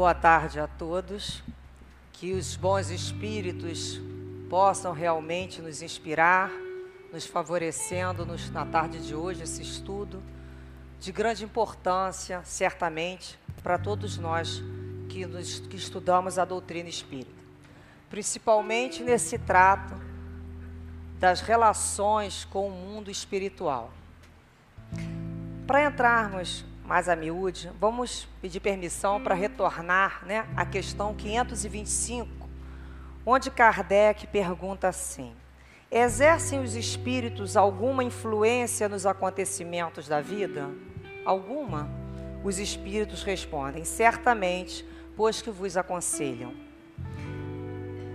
Boa tarde a todos. Que os bons espíritos possam realmente nos inspirar, nos favorecendo nos, na tarde de hoje esse estudo de grande importância, certamente, para todos nós que, nos, que estudamos a doutrina espírita. Principalmente nesse trato das relações com o mundo espiritual. Para entrarmos mais a miúde, vamos pedir permissão para retornar né, à questão 525, onde Kardec pergunta assim: Exercem os espíritos alguma influência nos acontecimentos da vida? Alguma? Os espíritos respondem: Certamente, pois que vos aconselham.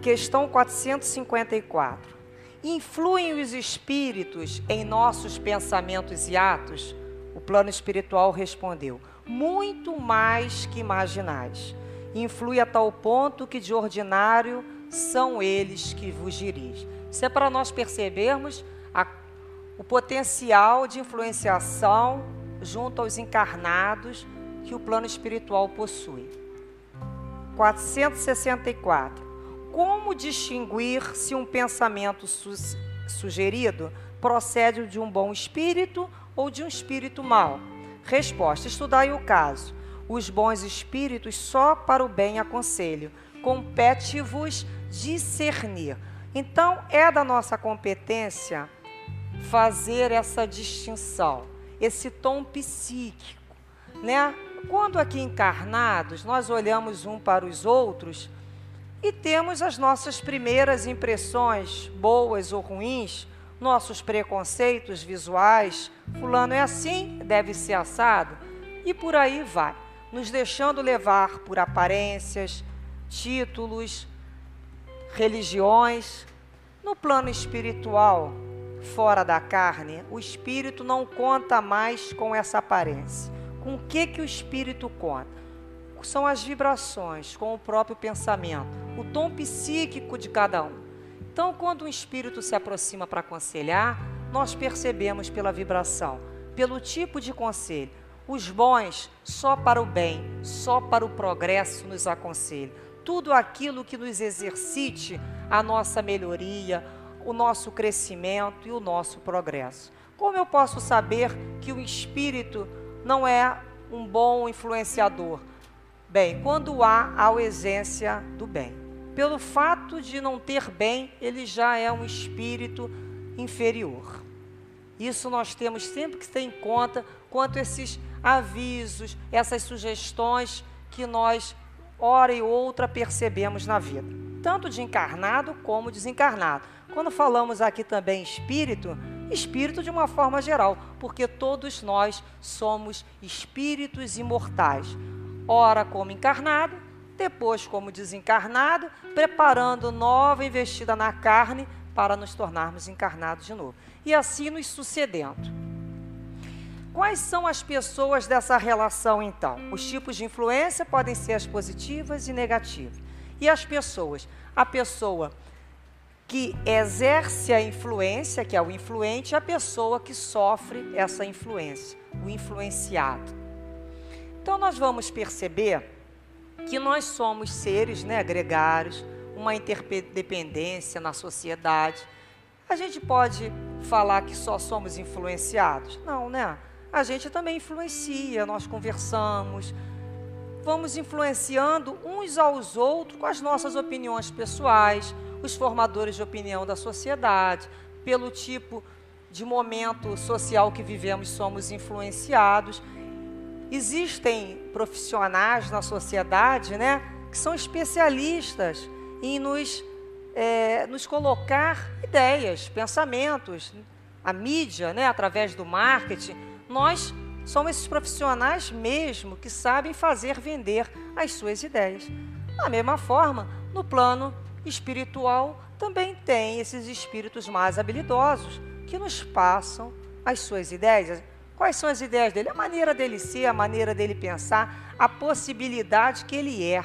Questão 454. Influem os espíritos em nossos pensamentos e atos? O plano espiritual respondeu: muito mais que imaginais. Influi a tal ponto que de ordinário são eles que vos dirigem. Isso é para nós percebermos a, o potencial de influenciação junto aos encarnados que o plano espiritual possui. 464. Como distinguir se um pensamento su sugerido procede de um bom espírito ou de um espírito mau? Resposta: Estudai o caso. Os bons espíritos só para o bem aconselho. Compete-vos discernir. Então, é da nossa competência fazer essa distinção, esse tom psíquico, né? Quando aqui encarnados, nós olhamos um para os outros e temos as nossas primeiras impressões, boas ou ruins, nossos preconceitos visuais, fulano é assim, deve ser assado, e por aí vai, nos deixando levar por aparências, títulos, religiões. No plano espiritual, fora da carne, o espírito não conta mais com essa aparência. Com o que que o espírito conta? São as vibrações, com o próprio pensamento, o tom psíquico de cada um. Então, quando um espírito se aproxima para aconselhar, nós percebemos pela vibração, pelo tipo de conselho. Os bons, só para o bem, só para o progresso nos aconselham. Tudo aquilo que nos exercite a nossa melhoria, o nosso crescimento e o nosso progresso. Como eu posso saber que o espírito não é um bom influenciador? Bem, quando há a ausência do bem pelo fato de não ter bem, ele já é um espírito inferior. Isso nós temos sempre que ter em conta quanto esses avisos, essas sugestões que nós, hora e outra, percebemos na vida, tanto de encarnado como desencarnado. Quando falamos aqui também espírito, espírito de uma forma geral, porque todos nós somos espíritos imortais, ora como encarnado, depois como desencarnado, preparando nova investida na carne para nos tornarmos encarnados de novo. E assim nos sucedendo. Quais são as pessoas dessa relação então? Os tipos de influência podem ser as positivas e negativas. E as pessoas? A pessoa que exerce a influência, que é o influente, e a pessoa que sofre essa influência, o influenciado. Então nós vamos perceber que nós somos seres né, gregários, uma interdependência na sociedade. A gente pode falar que só somos influenciados? Não, né? A gente também influencia, nós conversamos, vamos influenciando uns aos outros com as nossas opiniões pessoais, os formadores de opinião da sociedade, pelo tipo de momento social que vivemos, somos influenciados Existem profissionais na sociedade né, que são especialistas em nos, é, nos colocar ideias, pensamentos. A mídia, né, através do marketing, nós somos esses profissionais mesmo que sabem fazer vender as suas ideias. Da mesma forma, no plano espiritual, também tem esses espíritos mais habilidosos que nos passam as suas ideias Quais são as ideias dele? A maneira dele ser, a maneira dele pensar, a possibilidade que ele é.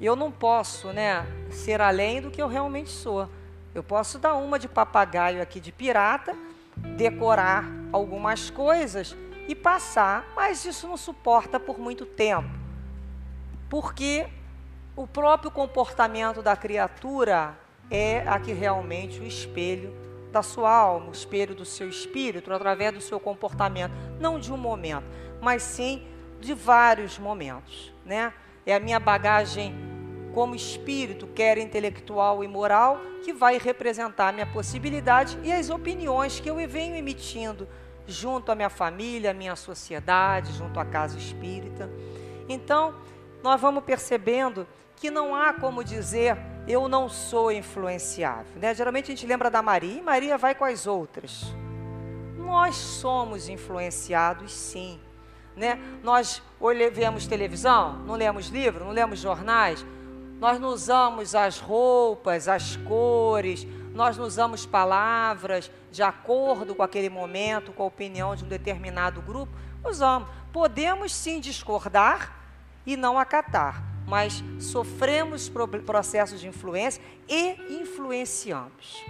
Eu não posso, né, ser além do que eu realmente sou. Eu posso dar uma de papagaio aqui de pirata, decorar algumas coisas e passar, mas isso não suporta por muito tempo. Porque o próprio comportamento da criatura é aqui realmente o espelho da sua alma, o espelho do seu espírito, através do seu comportamento, não de um momento, mas sim de vários momentos, né? É a minha bagagem como espírito, quer intelectual e moral, que vai representar a minha possibilidade e as opiniões que eu venho emitindo junto à minha família, à minha sociedade, junto à casa espírita. Então, nós vamos percebendo que não há como dizer eu não sou influenciável. Né? Geralmente a gente lembra da Maria e Maria vai com as outras. Nós somos influenciados sim. Né? Nós vemos televisão, não lemos livro, não lemos jornais, nós não usamos as roupas, as cores, nós não usamos palavras de acordo com aquele momento, com a opinião de um determinado grupo. Usamos. Podemos sim discordar e não acatar, mas sofremos processos de influência e influenciamos.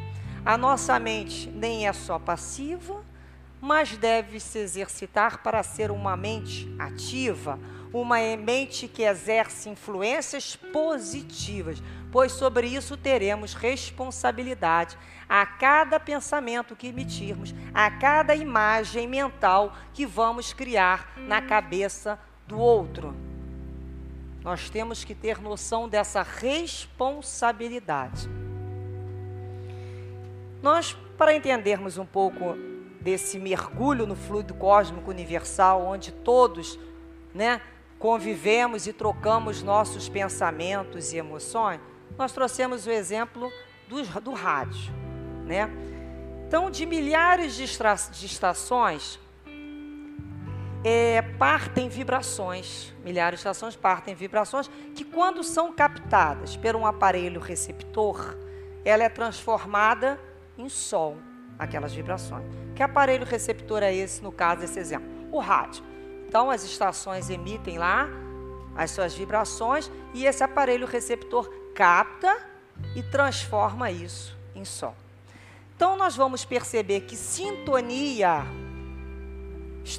A nossa mente nem é só passiva, mas deve se exercitar para ser uma mente ativa, uma mente que exerce influências positivas, pois sobre isso teremos responsabilidade a cada pensamento que emitirmos, a cada imagem mental que vamos criar na cabeça do outro. Nós temos que ter noção dessa responsabilidade. Nós, para entendermos um pouco desse mergulho no fluido cósmico universal, onde todos né, convivemos e trocamos nossos pensamentos e emoções, nós trouxemos o exemplo do, do rádio. Né? Então, de milhares de, de estações, é, partem vibrações, milhares de estações partem vibrações, que quando são captadas por um aparelho receptor, ela é transformada em som, aquelas vibrações. Que aparelho receptor é esse, no caso desse exemplo? O rádio. Então, as estações emitem lá as suas vibrações e esse aparelho receptor capta e transforma isso em som. Então, nós vamos perceber que sintonia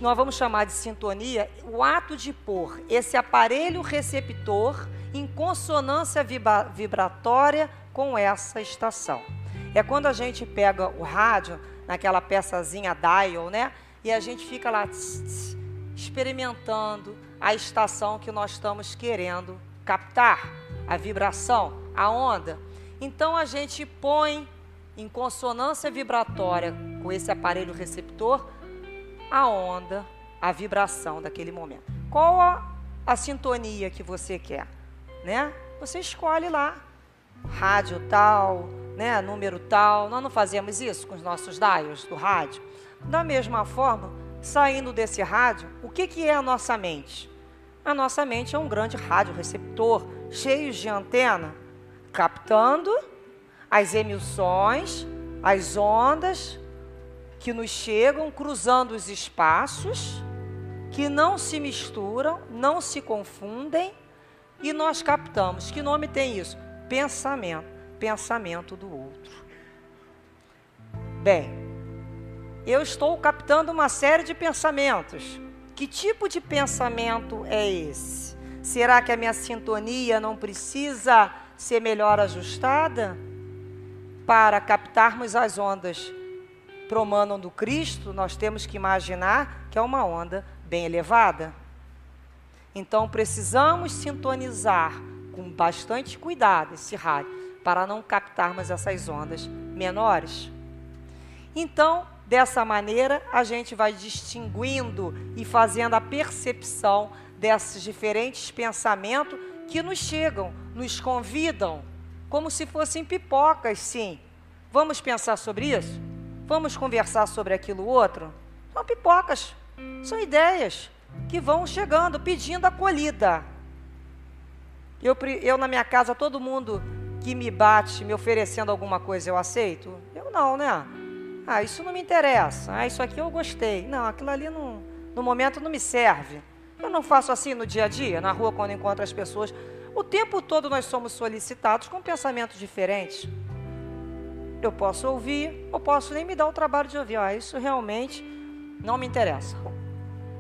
nós vamos chamar de sintonia o ato de pôr esse aparelho receptor em consonância vibratória com essa estação. É quando a gente pega o rádio, naquela peçazinha dial, né? E a gente fica lá tss, tss, experimentando a estação que nós estamos querendo captar, a vibração, a onda. Então a gente põe em consonância vibratória com esse aparelho receptor a onda, a vibração daquele momento. Qual a, a sintonia que você quer, né? Você escolhe lá, rádio tal, né, número tal. Nós não fazemos isso com os nossos dials do rádio. Da mesma forma, saindo desse rádio, o que, que é a nossa mente? A nossa mente é um grande rádio receptor, cheio de antena, captando as emissões, as ondas que nos chegam cruzando os espaços, que não se misturam, não se confundem, e nós captamos. Que nome tem isso? Pensamento. Pensamento do outro. Bem, eu estou captando uma série de pensamentos. Que tipo de pensamento é esse? Será que a minha sintonia não precisa ser melhor ajustada para captarmos as ondas promandam do Cristo, nós temos que imaginar que é uma onda bem elevada. Então precisamos sintonizar com bastante cuidado esse rádio para não captarmos essas ondas menores. Então, dessa maneira, a gente vai distinguindo e fazendo a percepção desses diferentes pensamentos que nos chegam, nos convidam, como se fossem pipocas, sim. Vamos pensar sobre isso? Vamos conversar sobre aquilo outro? São pipocas, são ideias que vão chegando, pedindo acolhida. Eu, eu, na minha casa, todo mundo que me bate me oferecendo alguma coisa, eu aceito? Eu não, né? Ah, isso não me interessa. Ah, isso aqui eu gostei. Não, aquilo ali não, no momento não me serve. Eu não faço assim no dia a dia, na rua, quando encontro as pessoas. O tempo todo nós somos solicitados com pensamentos diferentes. Eu posso ouvir, ou posso nem me dar o trabalho de ouvir. Ah, isso realmente não me interessa.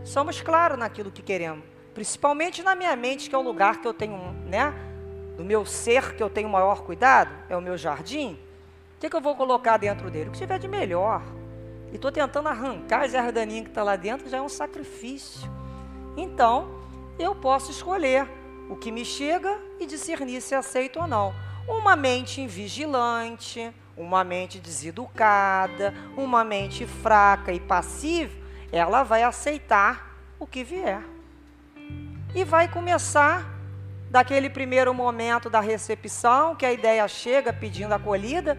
Somos claros naquilo que queremos. principalmente na minha mente, que é o lugar que eu tenho, né? Do meu ser que eu tenho maior cuidado, é o meu jardim. O que, que eu vou colocar dentro dele? O que tiver de melhor. E estou tentando arrancar as ervas daninhas que está lá dentro, já é um sacrifício. Então, eu posso escolher o que me chega e discernir se aceito ou não. Uma mente invigilante, uma mente deseducada, uma mente fraca e passiva, ela vai aceitar o que vier. E vai começar daquele primeiro momento da recepção, que a ideia chega pedindo acolhida,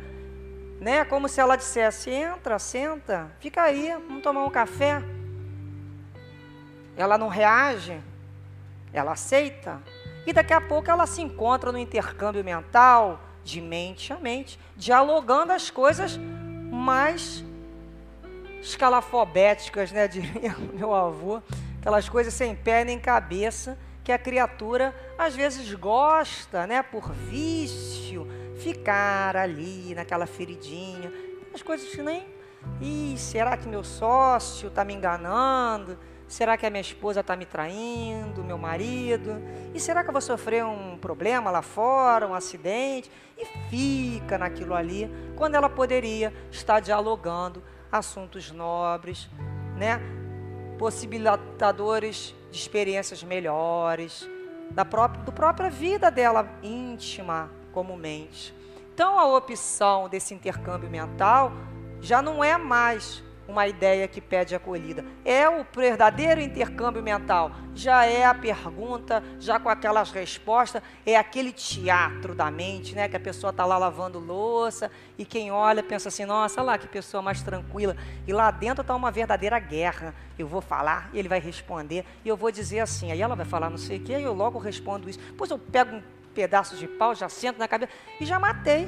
né? Como se ela dissesse: entra, senta, fica aí, vamos tomar um café. Ela não reage, ela aceita. E daqui a pouco ela se encontra no intercâmbio mental, de mente a mente, dialogando as coisas mais escalafobéticas, né? Diria meu avô, aquelas coisas sem pé nem cabeça que a criatura às vezes gosta, né? Por vício, ficar ali naquela feridinha, as coisas que nem. Ih, será que meu sócio está me enganando? Será que a minha esposa está me traindo, meu marido? E será que eu vou sofrer um problema lá fora, um acidente? E fica naquilo ali, quando ela poderia estar dialogando assuntos nobres, né? possibilitadores de experiências melhores, da própria, do própria vida dela íntima, comumente. Então, a opção desse intercâmbio mental já não é mais uma ideia que pede acolhida. É o verdadeiro intercâmbio mental. Já é a pergunta, já com aquelas respostas, é aquele teatro da mente, né? Que a pessoa está lá lavando louça e quem olha pensa assim: nossa, lá que pessoa mais tranquila. E lá dentro está uma verdadeira guerra. Eu vou falar, ele vai responder, e eu vou dizer assim. Aí ela vai falar não sei o que, e eu logo respondo isso. Depois eu pego um pedaço de pau, já sento na cabeça e já matei.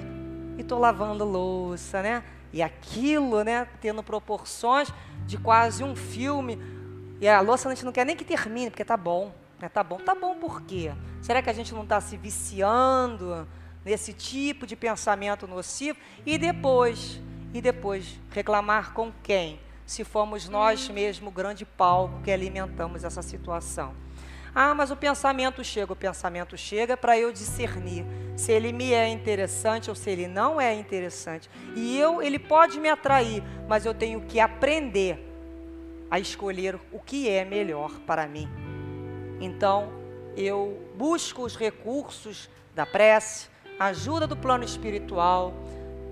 E estou lavando louça, né? E aquilo, né, tendo proporções de quase um filme. E a louça a gente não quer nem que termine, porque tá bom. Né? Tá bom. Tá bom por quê? Será que a gente não está se viciando nesse tipo de pensamento nocivo? E depois, e depois, reclamar com quem? Se fomos nós mesmo o grande palco que alimentamos essa situação. Ah, mas o pensamento chega, o pensamento chega para eu discernir se ele me é interessante ou se ele não é interessante. E eu, ele pode me atrair, mas eu tenho que aprender a escolher o que é melhor para mim. Então, eu busco os recursos da prece, ajuda do plano espiritual,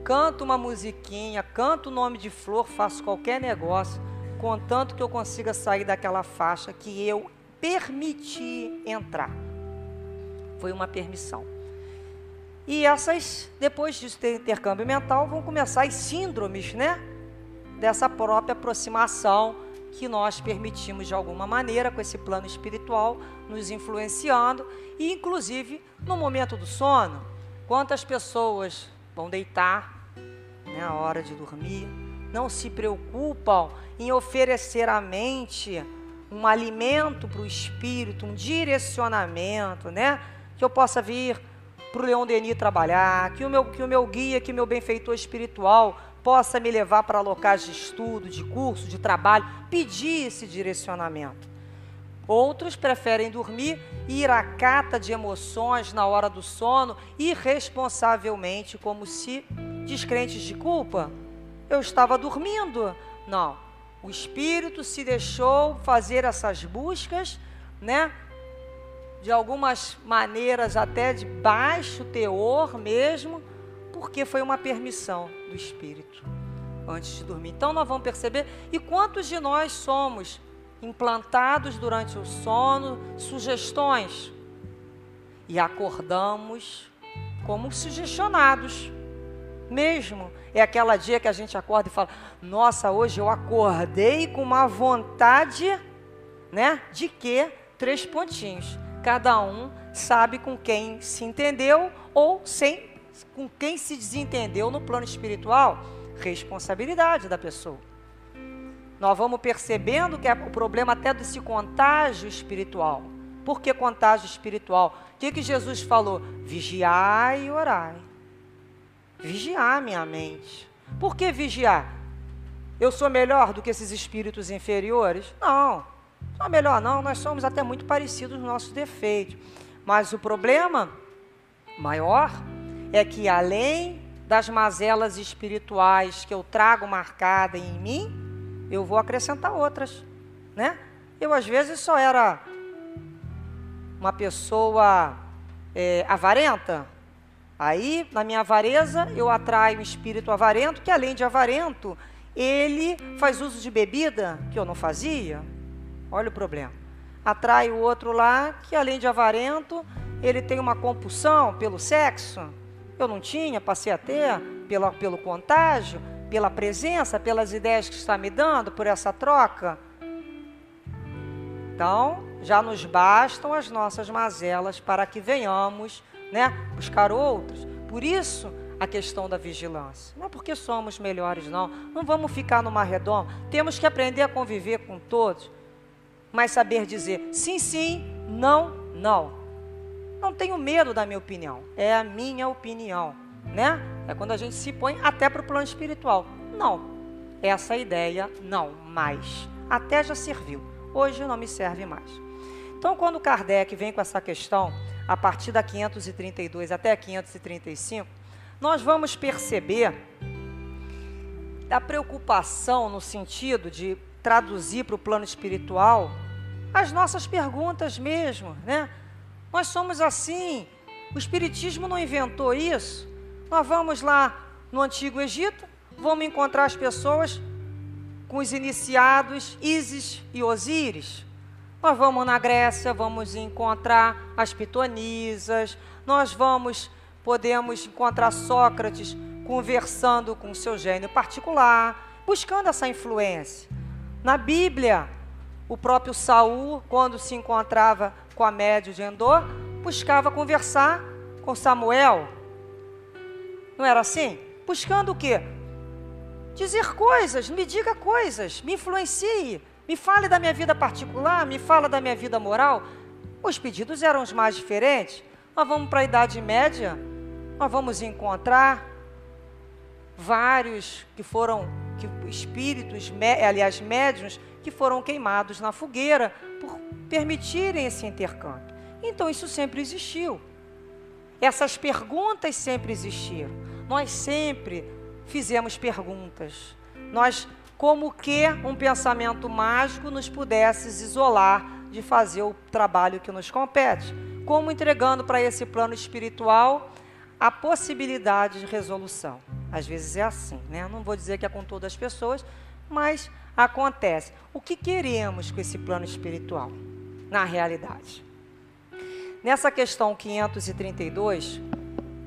canto uma musiquinha, canto o nome de flor, faço qualquer negócio, contanto que eu consiga sair daquela faixa que eu permiti entrar. Foi uma permissão. E essas, depois de ter intercâmbio mental, vão começar as síndromes, né? Dessa própria aproximação que nós permitimos de alguma maneira com esse plano espiritual nos influenciando e inclusive no momento do sono, quantas pessoas vão deitar, né, a hora de dormir, não se preocupam em oferecer à mente um alimento para o espírito, um direcionamento, né? Que eu possa vir para o Leão Denis trabalhar, que o, meu, que o meu guia, que o meu benfeitor espiritual possa me levar para locais de estudo, de curso, de trabalho, pedir esse direcionamento. Outros preferem dormir e ir à cata de emoções na hora do sono, irresponsavelmente, como se descrentes de culpa. Eu estava dormindo. Não, o espírito se deixou fazer essas buscas, né? De algumas maneiras até de baixo teor mesmo, porque foi uma permissão do espírito antes de dormir. Então nós vamos perceber e quantos de nós somos implantados durante o sono sugestões e acordamos como sugestionados mesmo. É aquela dia que a gente acorda e fala: Nossa, hoje eu acordei com uma vontade, né? De quê? Três pontinhos. Cada um sabe com quem se entendeu ou sem, com quem se desentendeu no plano espiritual. Responsabilidade da pessoa. Nós vamos percebendo que é o problema até desse contágio espiritual. Por que contágio espiritual? O que, que Jesus falou? Vigiai e orai vigiar minha mente. Por que vigiar? Eu sou melhor do que esses espíritos inferiores? Não. Não é melhor não, nós somos até muito parecidos nos nossos defeitos. Mas o problema maior é que além das mazelas espirituais que eu trago marcada em mim, eu vou acrescentar outras, né? Eu às vezes só era uma pessoa é, avarenta. Aí, na minha avareza, eu atraio um espírito avarento, que além de avarento, ele faz uso de bebida, que eu não fazia. Olha o problema. Atrai o outro lá, que além de avarento, ele tem uma compulsão pelo sexo. Eu não tinha, passei a ter, pelo contágio, pela presença, pelas ideias que está me dando, por essa troca. Então, já nos bastam as nossas mazelas para que venhamos né, buscar outros. Por isso, a questão da vigilância. Não é porque somos melhores, não. Não vamos ficar numa redoma. Temos que aprender a conviver com todos, mas saber dizer sim, sim, não, não. Não tenho medo da minha opinião. É a minha opinião, né? É quando a gente se põe até para o plano espiritual. Não. Essa ideia não mais. Até já serviu. Hoje não me serve mais. Então, quando Kardec vem com essa questão, a partir da 532 até 535, nós vamos perceber a preocupação no sentido de traduzir para o plano espiritual as nossas perguntas mesmo, né? Nós somos assim. O espiritismo não inventou isso. Nós vamos lá no antigo Egito, vamos encontrar as pessoas com os iniciados Ísis e Osíris. Nós vamos na Grécia, vamos encontrar as pitonisas, nós vamos, podemos encontrar Sócrates conversando com seu gênio particular, buscando essa influência. Na Bíblia, o próprio Saul, quando se encontrava com a médio de Endor, buscava conversar com Samuel. Não era assim? Buscando o quê? Dizer coisas, me diga coisas, me influencie. Me fale da minha vida particular, me fala da minha vida moral. Os pedidos eram os mais diferentes. Nós vamos para a Idade Média, nós vamos encontrar vários que foram que, espíritos, aliás, médiuns, que foram queimados na fogueira por permitirem esse intercâmbio. Então, isso sempre existiu. Essas perguntas sempre existiram. Nós sempre fizemos perguntas. Nós como que um pensamento mágico nos pudesse isolar de fazer o trabalho que nos compete, como entregando para esse plano espiritual a possibilidade de resolução. Às vezes é assim, né? Não vou dizer que é com todas as pessoas, mas acontece. O que queremos com esse plano espiritual, na realidade? Nessa questão 532,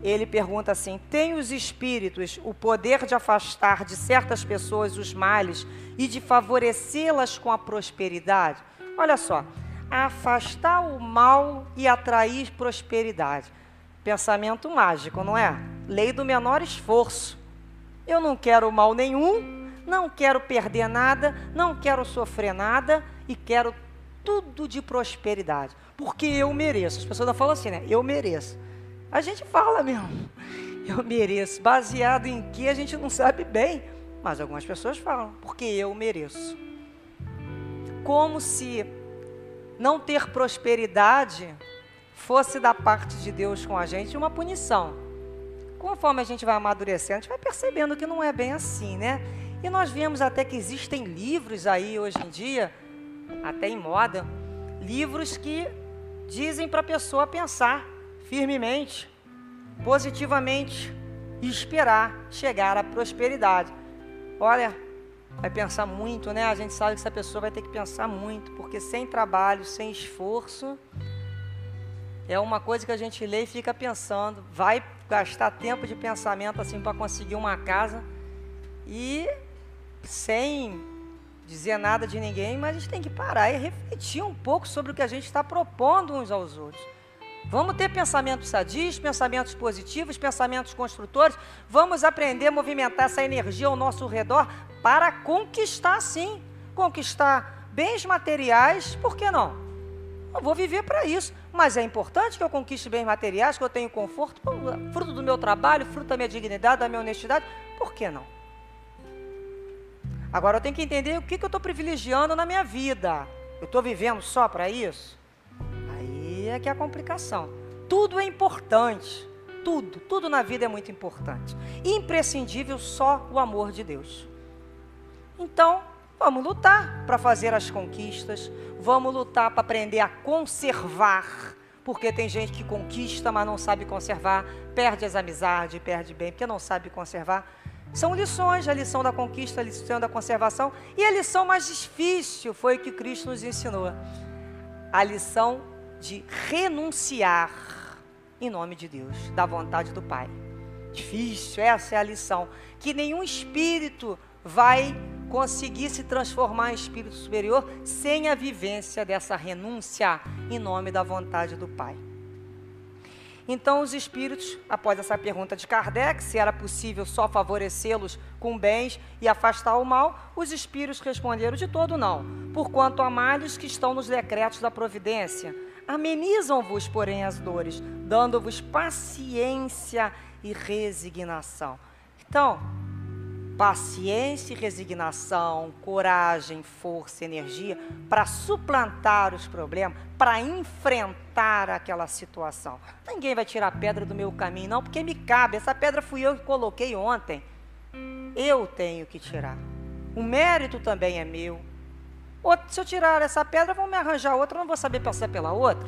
ele pergunta assim: tem os espíritos o poder de afastar de certas pessoas os males e de favorecê-las com a prosperidade? Olha só, afastar o mal e atrair prosperidade. Pensamento mágico, não é? Lei do menor esforço. Eu não quero mal nenhum, não quero perder nada, não quero sofrer nada e quero tudo de prosperidade, porque eu mereço. As pessoas falam assim, né? Eu mereço. A gente fala mesmo, eu mereço, baseado em que a gente não sabe bem, mas algumas pessoas falam, porque eu mereço. Como se não ter prosperidade fosse da parte de Deus com a gente uma punição. Conforme a gente vai amadurecendo, a gente vai percebendo que não é bem assim, né? E nós vemos até que existem livros aí hoje em dia, até em moda, livros que dizem para a pessoa pensar firmemente, positivamente e esperar chegar à prosperidade. Olha, vai pensar muito, né? A gente sabe que essa pessoa vai ter que pensar muito, porque sem trabalho, sem esforço, é uma coisa que a gente lê e fica pensando. Vai gastar tempo de pensamento assim para conseguir uma casa e sem dizer nada de ninguém, mas a gente tem que parar e refletir um pouco sobre o que a gente está propondo uns aos outros. Vamos ter pensamentos sadios, pensamentos positivos, pensamentos construtores. Vamos aprender a movimentar essa energia ao nosso redor para conquistar, sim. Conquistar bens materiais, por que não? Eu vou viver para isso. Mas é importante que eu conquiste bens materiais, que eu tenha conforto, fruto do meu trabalho, fruto da minha dignidade, da minha honestidade. Por que não? Agora eu tenho que entender o que, que eu estou privilegiando na minha vida. Eu estou vivendo só para isso? Aí é que é a complicação. Tudo é importante. Tudo, tudo na vida é muito importante. Imprescindível só o amor de Deus. Então, vamos lutar para fazer as conquistas, vamos lutar para aprender a conservar, porque tem gente que conquista, mas não sabe conservar, perde as amizades, perde bem, porque não sabe conservar. São lições, a lição da conquista, a lição da conservação, e a lição mais difícil foi o que Cristo nos ensinou. A lição de renunciar em nome de Deus, da vontade do Pai. Difícil, essa é a lição. Que nenhum espírito vai conseguir se transformar em espírito superior sem a vivência dessa renúncia em nome da vontade do Pai. Então, os espíritos, após essa pergunta de Kardec, se era possível só favorecê-los com bens e afastar o mal, os espíritos responderam de todo não, porquanto há males que estão nos decretos da providência. Amenizam-vos, porém, as dores, dando-vos paciência e resignação. Então, paciência e resignação, coragem, força, energia para suplantar os problemas, para enfrentar aquela situação. Ninguém vai tirar a pedra do meu caminho, não, porque me cabe. Essa pedra fui eu que coloquei ontem. Eu tenho que tirar. O mérito também é meu. Se eu tirar essa pedra, vão me arranjar outra, não vou saber passar pela outra.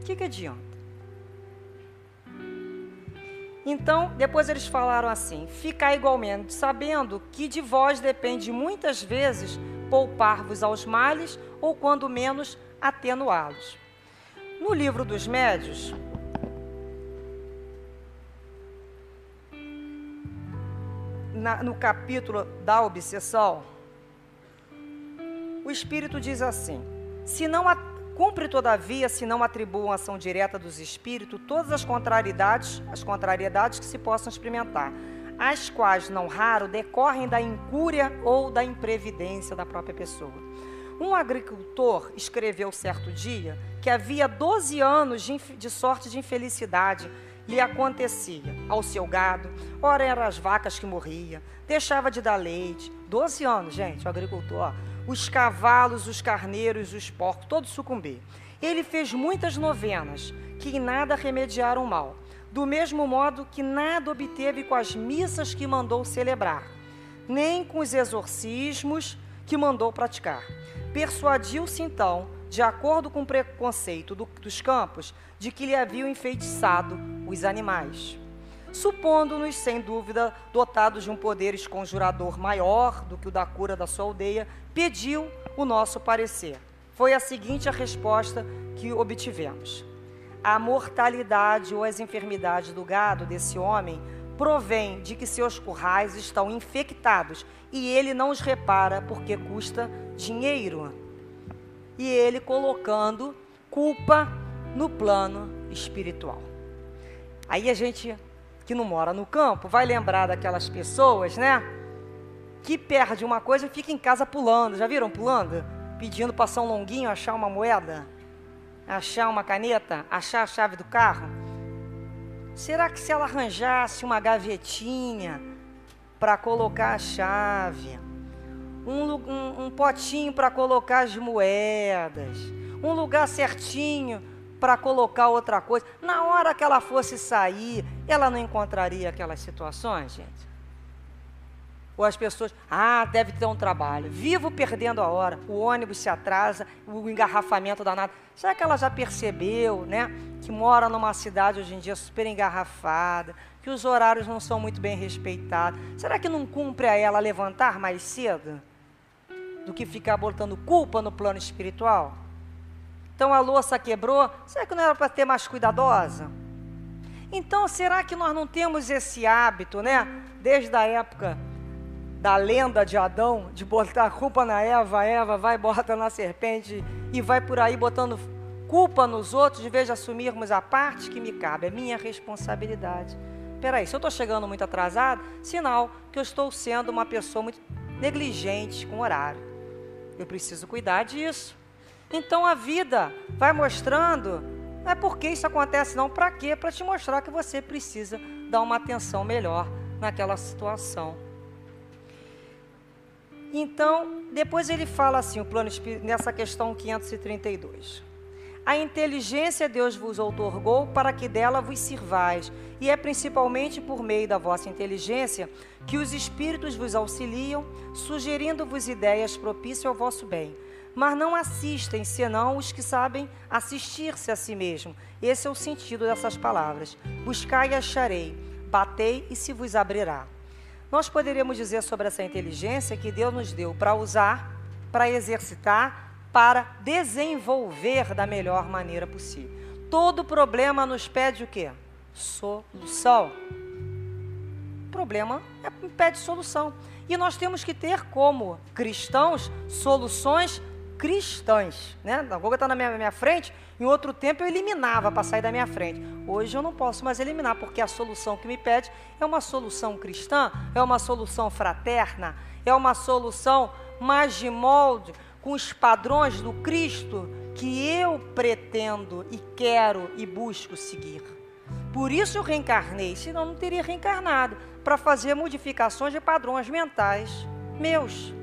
O que, que adianta? Então, depois eles falaram assim: Ficai igualmente, sabendo que de vós depende muitas vezes poupar-vos aos males, ou quando menos atenuá-los. No livro dos médios, na, no capítulo da obsessão, o Espírito diz assim: se não Cumpre, todavia, se não atribuam ação direta dos espíritos, todas as contrariedades, as contrariedades que se possam experimentar, as quais, não raro, decorrem da incúria ou da imprevidência da própria pessoa. Um agricultor escreveu certo dia que havia 12 anos de, de sorte de infelicidade lhe acontecia ao seu gado, ora eram as vacas que morriam, deixava de dar leite. 12 anos, gente, o agricultor, ó, os cavalos, os carneiros, os porcos, todos sucumber. Ele fez muitas novenas, que em nada remediaram o mal, do mesmo modo que nada obteve com as missas que mandou celebrar, nem com os exorcismos que mandou praticar. Persuadiu-se então, de acordo com o preconceito do, dos campos, de que lhe haviam enfeitiçado os animais supondo-nos, sem dúvida, dotados de um poder esconjurador maior do que o da cura da sua aldeia, pediu o nosso parecer. Foi a seguinte a resposta que obtivemos: A mortalidade ou as enfermidades do gado desse homem provém de que seus currais estão infectados e ele não os repara porque custa dinheiro. E ele colocando culpa no plano espiritual. Aí a gente que não mora no campo vai lembrar daquelas pessoas, né? Que perde uma coisa e fica em casa pulando. Já viram pulando? Pedindo para São Longuinho achar uma moeda, achar uma caneta, achar a chave do carro. Será que se ela arranjasse uma gavetinha para colocar a chave, um, um, um potinho para colocar as moedas, um lugar certinho para colocar outra coisa. Na hora que ela fosse sair, ela não encontraria aquelas situações, gente? Ou as pessoas, ah, deve ter um trabalho. Vivo perdendo a hora, o ônibus se atrasa, o engarrafamento danado. Será que ela já percebeu, né? Que mora numa cidade hoje em dia super engarrafada, que os horários não são muito bem respeitados. Será que não cumpre a ela levantar mais cedo? Do que ficar botando culpa no plano espiritual? Então a louça quebrou, será que não era para ter mais cuidadosa? Então, será que nós não temos esse hábito, né? Desde a época da lenda de Adão, de botar a culpa na Eva, Eva vai bota na serpente e vai por aí botando culpa nos outros, de vez de assumirmos a parte que me cabe, é minha responsabilidade. Peraí, se eu estou chegando muito atrasado, sinal que eu estou sendo uma pessoa muito negligente com o horário. Eu preciso cuidar disso. Então a vida vai mostrando, não é porque isso acontece não, para quê? Para te mostrar que você precisa dar uma atenção melhor naquela situação. Então, depois ele fala assim, o plano nessa questão 532. A inteligência Deus vos outorgou para que dela vos sirvais, e é principalmente por meio da vossa inteligência que os espíritos vos auxiliam, sugerindo-vos ideias propícias ao vosso bem. Mas não assistem senão os que sabem assistir-se a si mesmo. Esse é o sentido dessas palavras. Buscai e acharei, batei e se vos abrirá. Nós poderíamos dizer sobre essa inteligência que Deus nos deu para usar, para exercitar para desenvolver da melhor maneira possível. Todo problema nos pede o quê? Solução. Problema é, pede solução. E nós temos que ter como cristãos soluções cristãs. Né? A Goga está na minha, minha frente, em outro tempo eu eliminava para sair da minha frente. Hoje eu não posso mais eliminar, porque a solução que me pede é uma solução cristã, é uma solução fraterna, é uma solução mais de molde, com os padrões do Cristo que eu pretendo e quero e busco seguir. Por isso eu reencarnei, senão não teria reencarnado, para fazer modificações de padrões mentais meus.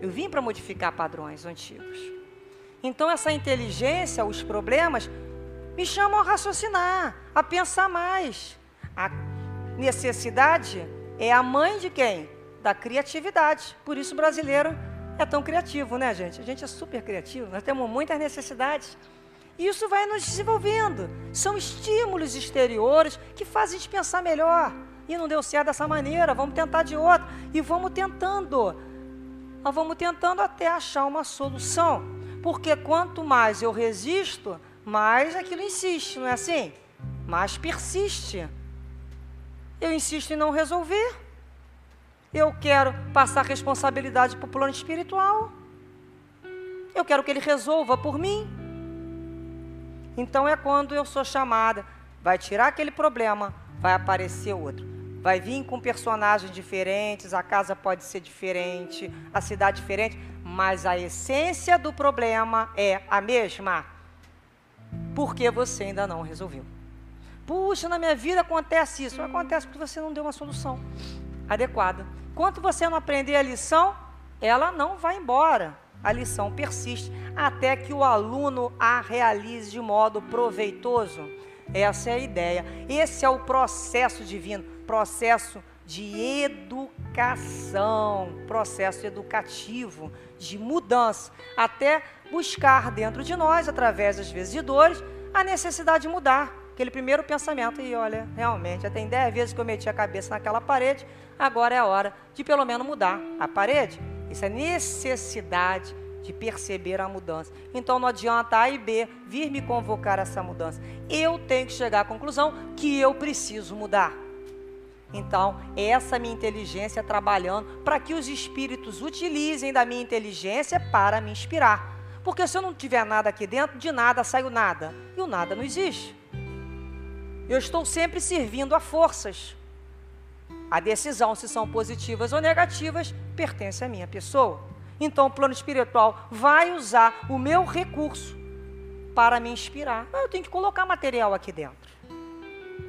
Eu vim para modificar padrões antigos. Então essa inteligência, os problemas, me chamam a raciocinar, a pensar mais. A necessidade é a mãe de quem? Da criatividade. Por isso o brasileiro é tão criativo, né, gente? A gente é super criativo, nós temos muitas necessidades. E isso vai nos desenvolvendo. São estímulos exteriores que fazem a gente pensar melhor. E não deu certo dessa maneira, vamos tentar de outra. E vamos tentando. Nós vamos tentando até achar uma solução. Porque quanto mais eu resisto, mais aquilo insiste, não é assim? Mais persiste. Eu insisto em não resolver eu quero passar responsabilidade para o plano espiritual. Eu quero que ele resolva por mim. Então é quando eu sou chamada, vai tirar aquele problema, vai aparecer outro. Vai vir com personagens diferentes, a casa pode ser diferente, a cidade diferente, mas a essência do problema é a mesma. Porque você ainda não resolveu. Puxa, na minha vida acontece isso. Acontece porque você não deu uma solução adequada. Enquanto você não aprender a lição, ela não vai embora. A lição persiste até que o aluno a realize de modo proveitoso. Essa é a ideia. Esse é o processo divino, processo de educação, processo educativo, de mudança, até buscar dentro de nós, através às vezes de dores, a necessidade de mudar aquele primeiro pensamento e olha, realmente, já tem dez vezes que eu meti a cabeça naquela parede, agora é a hora de pelo menos mudar a parede. Isso é necessidade de perceber a mudança. Então não adianta A e B vir me convocar essa mudança. Eu tenho que chegar à conclusão que eu preciso mudar. Então, essa minha inteligência trabalhando para que os espíritos utilizem da minha inteligência para me inspirar. Porque se eu não tiver nada aqui dentro, de nada sai o nada. E o nada não existe. Eu estou sempre servindo a forças. A decisão, se são positivas ou negativas, pertence à minha pessoa. Então, o plano espiritual vai usar o meu recurso para me inspirar. Ah, eu tenho que colocar material aqui dentro.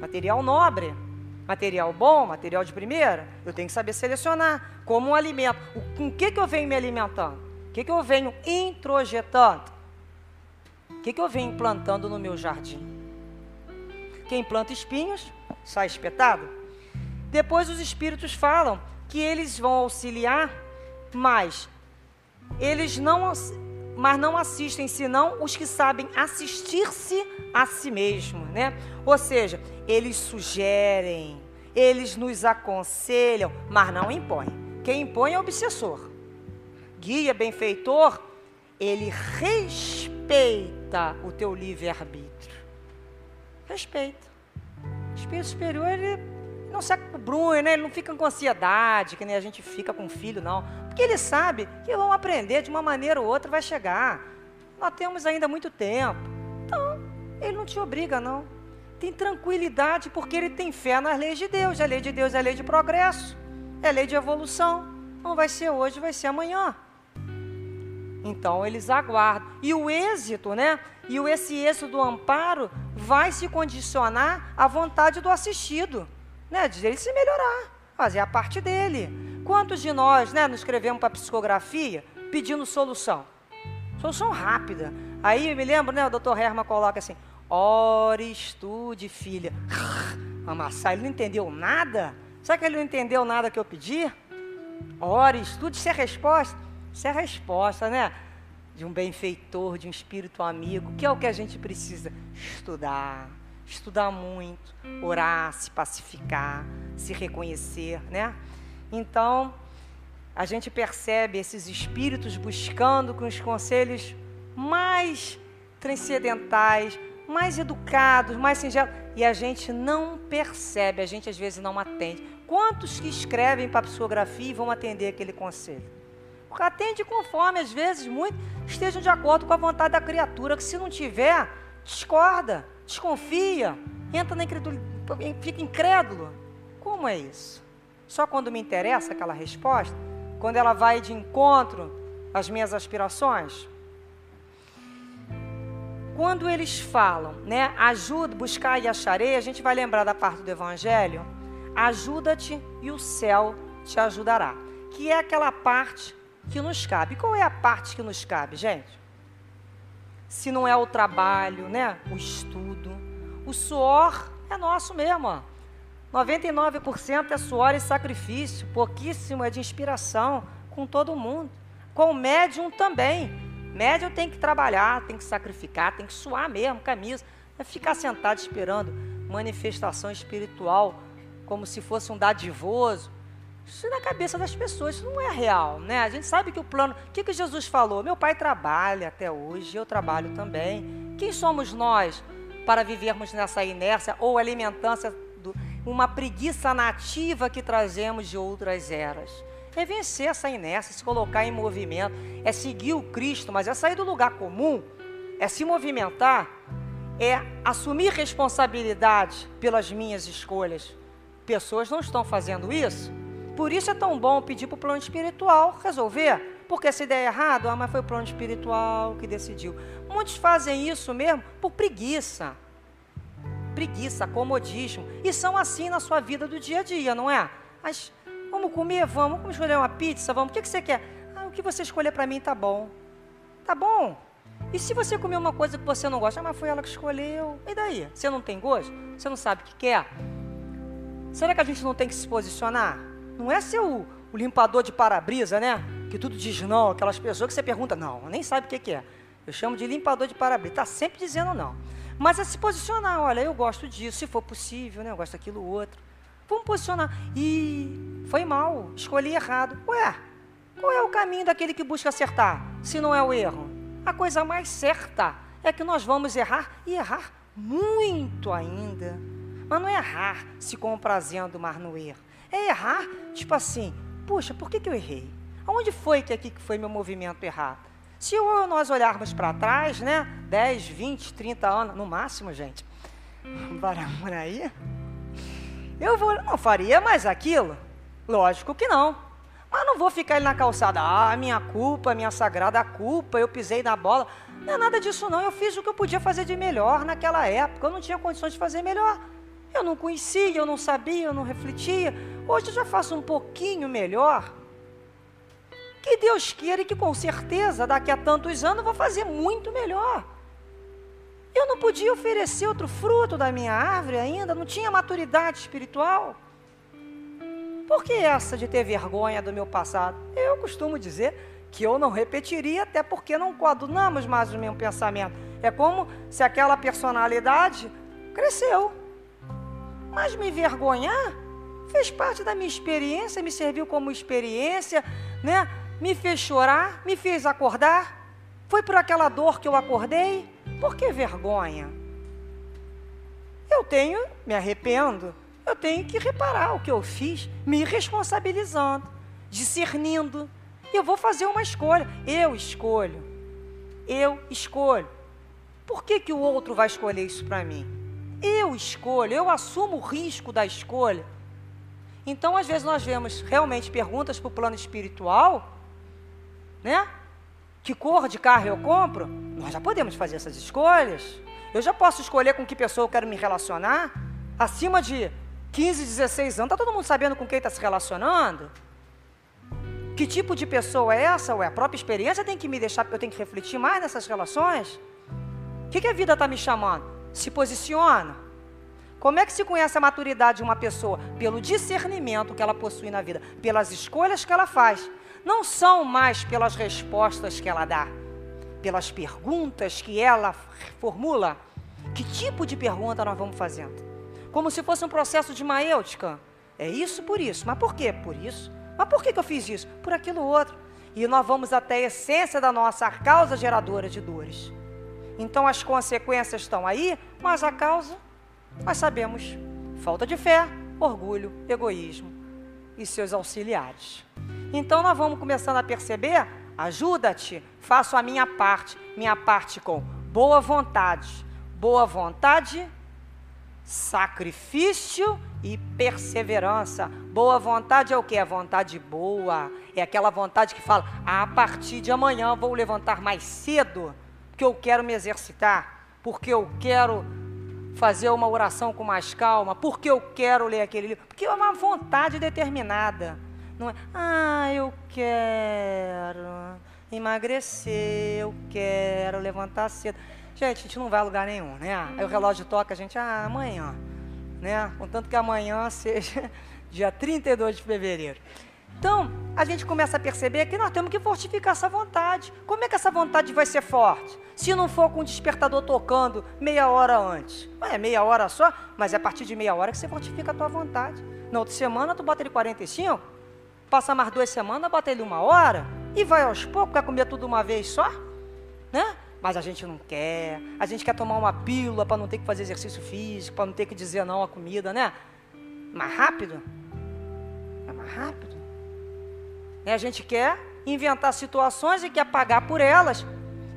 Material nobre, material bom, material de primeira. Eu tenho que saber selecionar como um alimento. Com o que, que eu venho me alimentando? O que, que eu venho introjetando? O que, que eu venho plantando no meu jardim? Quem planta espinhos sai espetado. Depois os espíritos falam que eles vão auxiliar, mas eles não, mas não assistem senão os que sabem assistir-se a si mesmo, né? Ou seja, eles sugerem, eles nos aconselham, mas não impõem. Quem impõe é o obsessor. Guia, benfeitor, ele respeita o teu livre-arbítrio respeita. O espírito superior, ele não se abrunha, né? ele não fica com ansiedade, que nem a gente fica com o filho, não. Porque ele sabe que vão aprender de uma maneira ou outra, vai chegar. Nós temos ainda muito tempo. Então, ele não te obriga, não. Tem tranquilidade porque ele tem fé nas leis de Deus. A lei de Deus é lei de progresso, é lei de evolução. Não vai ser hoje, vai ser amanhã. Então eles aguardam. E o êxito, né? E o, esse êxito do amparo vai se condicionar à vontade do assistido, né? De ele se melhorar, fazer a parte dele. Quantos de nós né, nos escrevemos para psicografia pedindo solução? Solução rápida. Aí eu me lembro, né, o doutor Herman coloca assim: ore, estude, filha. Amassar, ele não entendeu nada? Será que ele não entendeu nada que eu pedi? Ore, estude, isso é resposta. Isso é resposta, né? De um benfeitor, de um espírito amigo, que é o que a gente precisa. Estudar, estudar muito, orar, se pacificar, se reconhecer, né? Então, a gente percebe esses espíritos buscando com os conselhos mais transcendentais, mais educados, mais singelos, e a gente não percebe, a gente às vezes não atende. Quantos que escrevem para a psicografia e vão atender aquele conselho? Atende conforme, às vezes, muito estejam de acordo com a vontade da criatura, que se não tiver, discorda, desconfia, entra na incredulidade, fica incrédulo. Como é isso? Só quando me interessa aquela resposta? Quando ela vai de encontro às minhas aspirações? Quando eles falam, né, ajuda, buscar e acharei, a gente vai lembrar da parte do Evangelho, ajuda-te e o céu te ajudará, que é aquela parte que nos cabe. Qual é a parte que nos cabe, gente? Se não é o trabalho, né, o estudo, o suor é nosso mesmo, ó. 99% é suor e sacrifício, pouquíssimo é de inspiração com todo mundo. Com o médium também. Médium tem que trabalhar, tem que sacrificar, tem que suar mesmo, camisa. É ficar sentado esperando manifestação espiritual como se fosse um dadivoso. Isso é na cabeça das pessoas, isso não é real, né? A gente sabe que o plano. O que, que Jesus falou? Meu pai trabalha até hoje, eu trabalho também. Quem somos nós para vivermos nessa inércia ou alimentância uma preguiça nativa que trazemos de outras eras. É vencer essa inércia, se colocar em movimento, é seguir o Cristo, mas é sair do lugar comum, é se movimentar, é assumir responsabilidade pelas minhas escolhas. Pessoas não estão fazendo isso. Por isso é tão bom pedir para o plano espiritual resolver. Porque se der errado, ah, mas foi o plano espiritual que decidiu. Muitos fazem isso mesmo por preguiça preguiça, comodismo. E são assim na sua vida do dia a dia, não é? Mas vamos comer? Vamos. Vamos escolher uma pizza? Vamos. O que, que você quer? Ah, o que você escolher para mim tá bom. Tá bom. E se você comer uma coisa que você não gosta? Ah, mas foi ela que escolheu. E daí? Você não tem gosto? Você não sabe o que quer? Será que a gente não tem que se posicionar? Não é ser o, o limpador de para-brisa, né? Que tudo diz não, aquelas pessoas que você pergunta, não, nem sabe o que, que é. Eu chamo de limpador de para-brisa. Está sempre dizendo não. Mas é se posicionar, olha, eu gosto disso, se for possível, né? Eu gosto daquilo outro. Vamos posicionar. E foi mal, escolhi errado. Ué, qual é o caminho daquele que busca acertar, se não é o erro? A coisa mais certa é que nós vamos errar e errar muito ainda. Mas não é errar se comprazendo, mas no erro. É errar, tipo assim, puxa, por que, que eu errei? Aonde foi que aqui que foi meu movimento errado? Se nós olharmos para trás, né, 10, 20, 30 anos, no máximo, gente, por aí, eu vou, não faria mais aquilo? Lógico que não. Mas não vou ficar ali na calçada, ah, minha culpa, minha sagrada culpa, eu pisei na bola. Não é nada disso não, eu fiz o que eu podia fazer de melhor naquela época, eu não tinha condições de fazer melhor. Eu não conhecia, eu não sabia, eu não refletia. Hoje eu já faço um pouquinho melhor. Que Deus queira e que com certeza daqui a tantos anos eu vou fazer muito melhor. Eu não podia oferecer outro fruto da minha árvore ainda, não tinha maturidade espiritual. Por que essa de ter vergonha do meu passado? Eu costumo dizer que eu não repetiria, até porque não coadunamos mais o mesmo pensamento. É como se aquela personalidade cresceu. Mas me vergonhar fez parte da minha experiência, me serviu como experiência, né? me fez chorar, me fez acordar. Foi por aquela dor que eu acordei? Por que vergonha? Eu tenho, me arrependo, eu tenho que reparar o que eu fiz, me responsabilizando, discernindo. Eu vou fazer uma escolha. Eu escolho. Eu escolho. Por que, que o outro vai escolher isso para mim? Eu escolho, eu assumo o risco da escolha. Então, às vezes, nós vemos realmente perguntas para o plano espiritual né? Que cor de carro eu compro? Nós já podemos fazer essas escolhas. Eu já posso escolher com que pessoa eu quero me relacionar. Acima de 15, 16 anos, está todo mundo sabendo com quem está se relacionando? Que tipo de pessoa é essa? Ué, a própria experiência tem que me deixar, eu tenho que refletir mais nessas relações? O que, que a vida está me chamando? Se posiciona. Como é que se conhece a maturidade de uma pessoa? Pelo discernimento que ela possui na vida, pelas escolhas que ela faz. Não são mais pelas respostas que ela dá, pelas perguntas que ela formula. Que tipo de pergunta nós vamos fazendo? Como se fosse um processo de maêutica. É isso por isso. Mas por quê? Por isso. Mas por que, que eu fiz isso? Por aquilo outro. E nós vamos até a essência da nossa causa geradora de dores. Então as consequências estão aí, mas a causa, nós sabemos: falta de fé, orgulho, egoísmo e seus auxiliares. Então nós vamos começando a perceber: ajuda-te, faço a minha parte, minha parte com boa vontade. Boa vontade, sacrifício e perseverança. Boa vontade é o que? É vontade boa. É aquela vontade que fala: a partir de amanhã vou levantar mais cedo, porque eu quero me exercitar, porque eu quero fazer uma oração com mais calma, porque eu quero ler aquele livro, porque é uma vontade determinada. Não é, ah, eu quero emagrecer, eu quero levantar cedo. Gente, a gente não vai a lugar nenhum, né? Aí o relógio toca, a gente, ah, amanhã, né? Contanto que amanhã seja dia 32 de fevereiro. Então, a gente começa a perceber que nós temos que fortificar essa vontade. Como é que essa vontade vai ser forte? Se não for com o despertador tocando meia hora antes. É meia hora só, mas é a partir de meia hora que você fortifica a tua vontade. Na outra semana, tu bota ele 45, passa mais duas semanas, bota ele uma hora, e vai aos poucos, quer comer tudo uma vez só? Né? Mas a gente não quer. A gente quer tomar uma pílula para não ter que fazer exercício físico, para não ter que dizer não à comida, né? Mais rápido. É mais rápido. E a gente quer inventar situações e quer pagar por elas.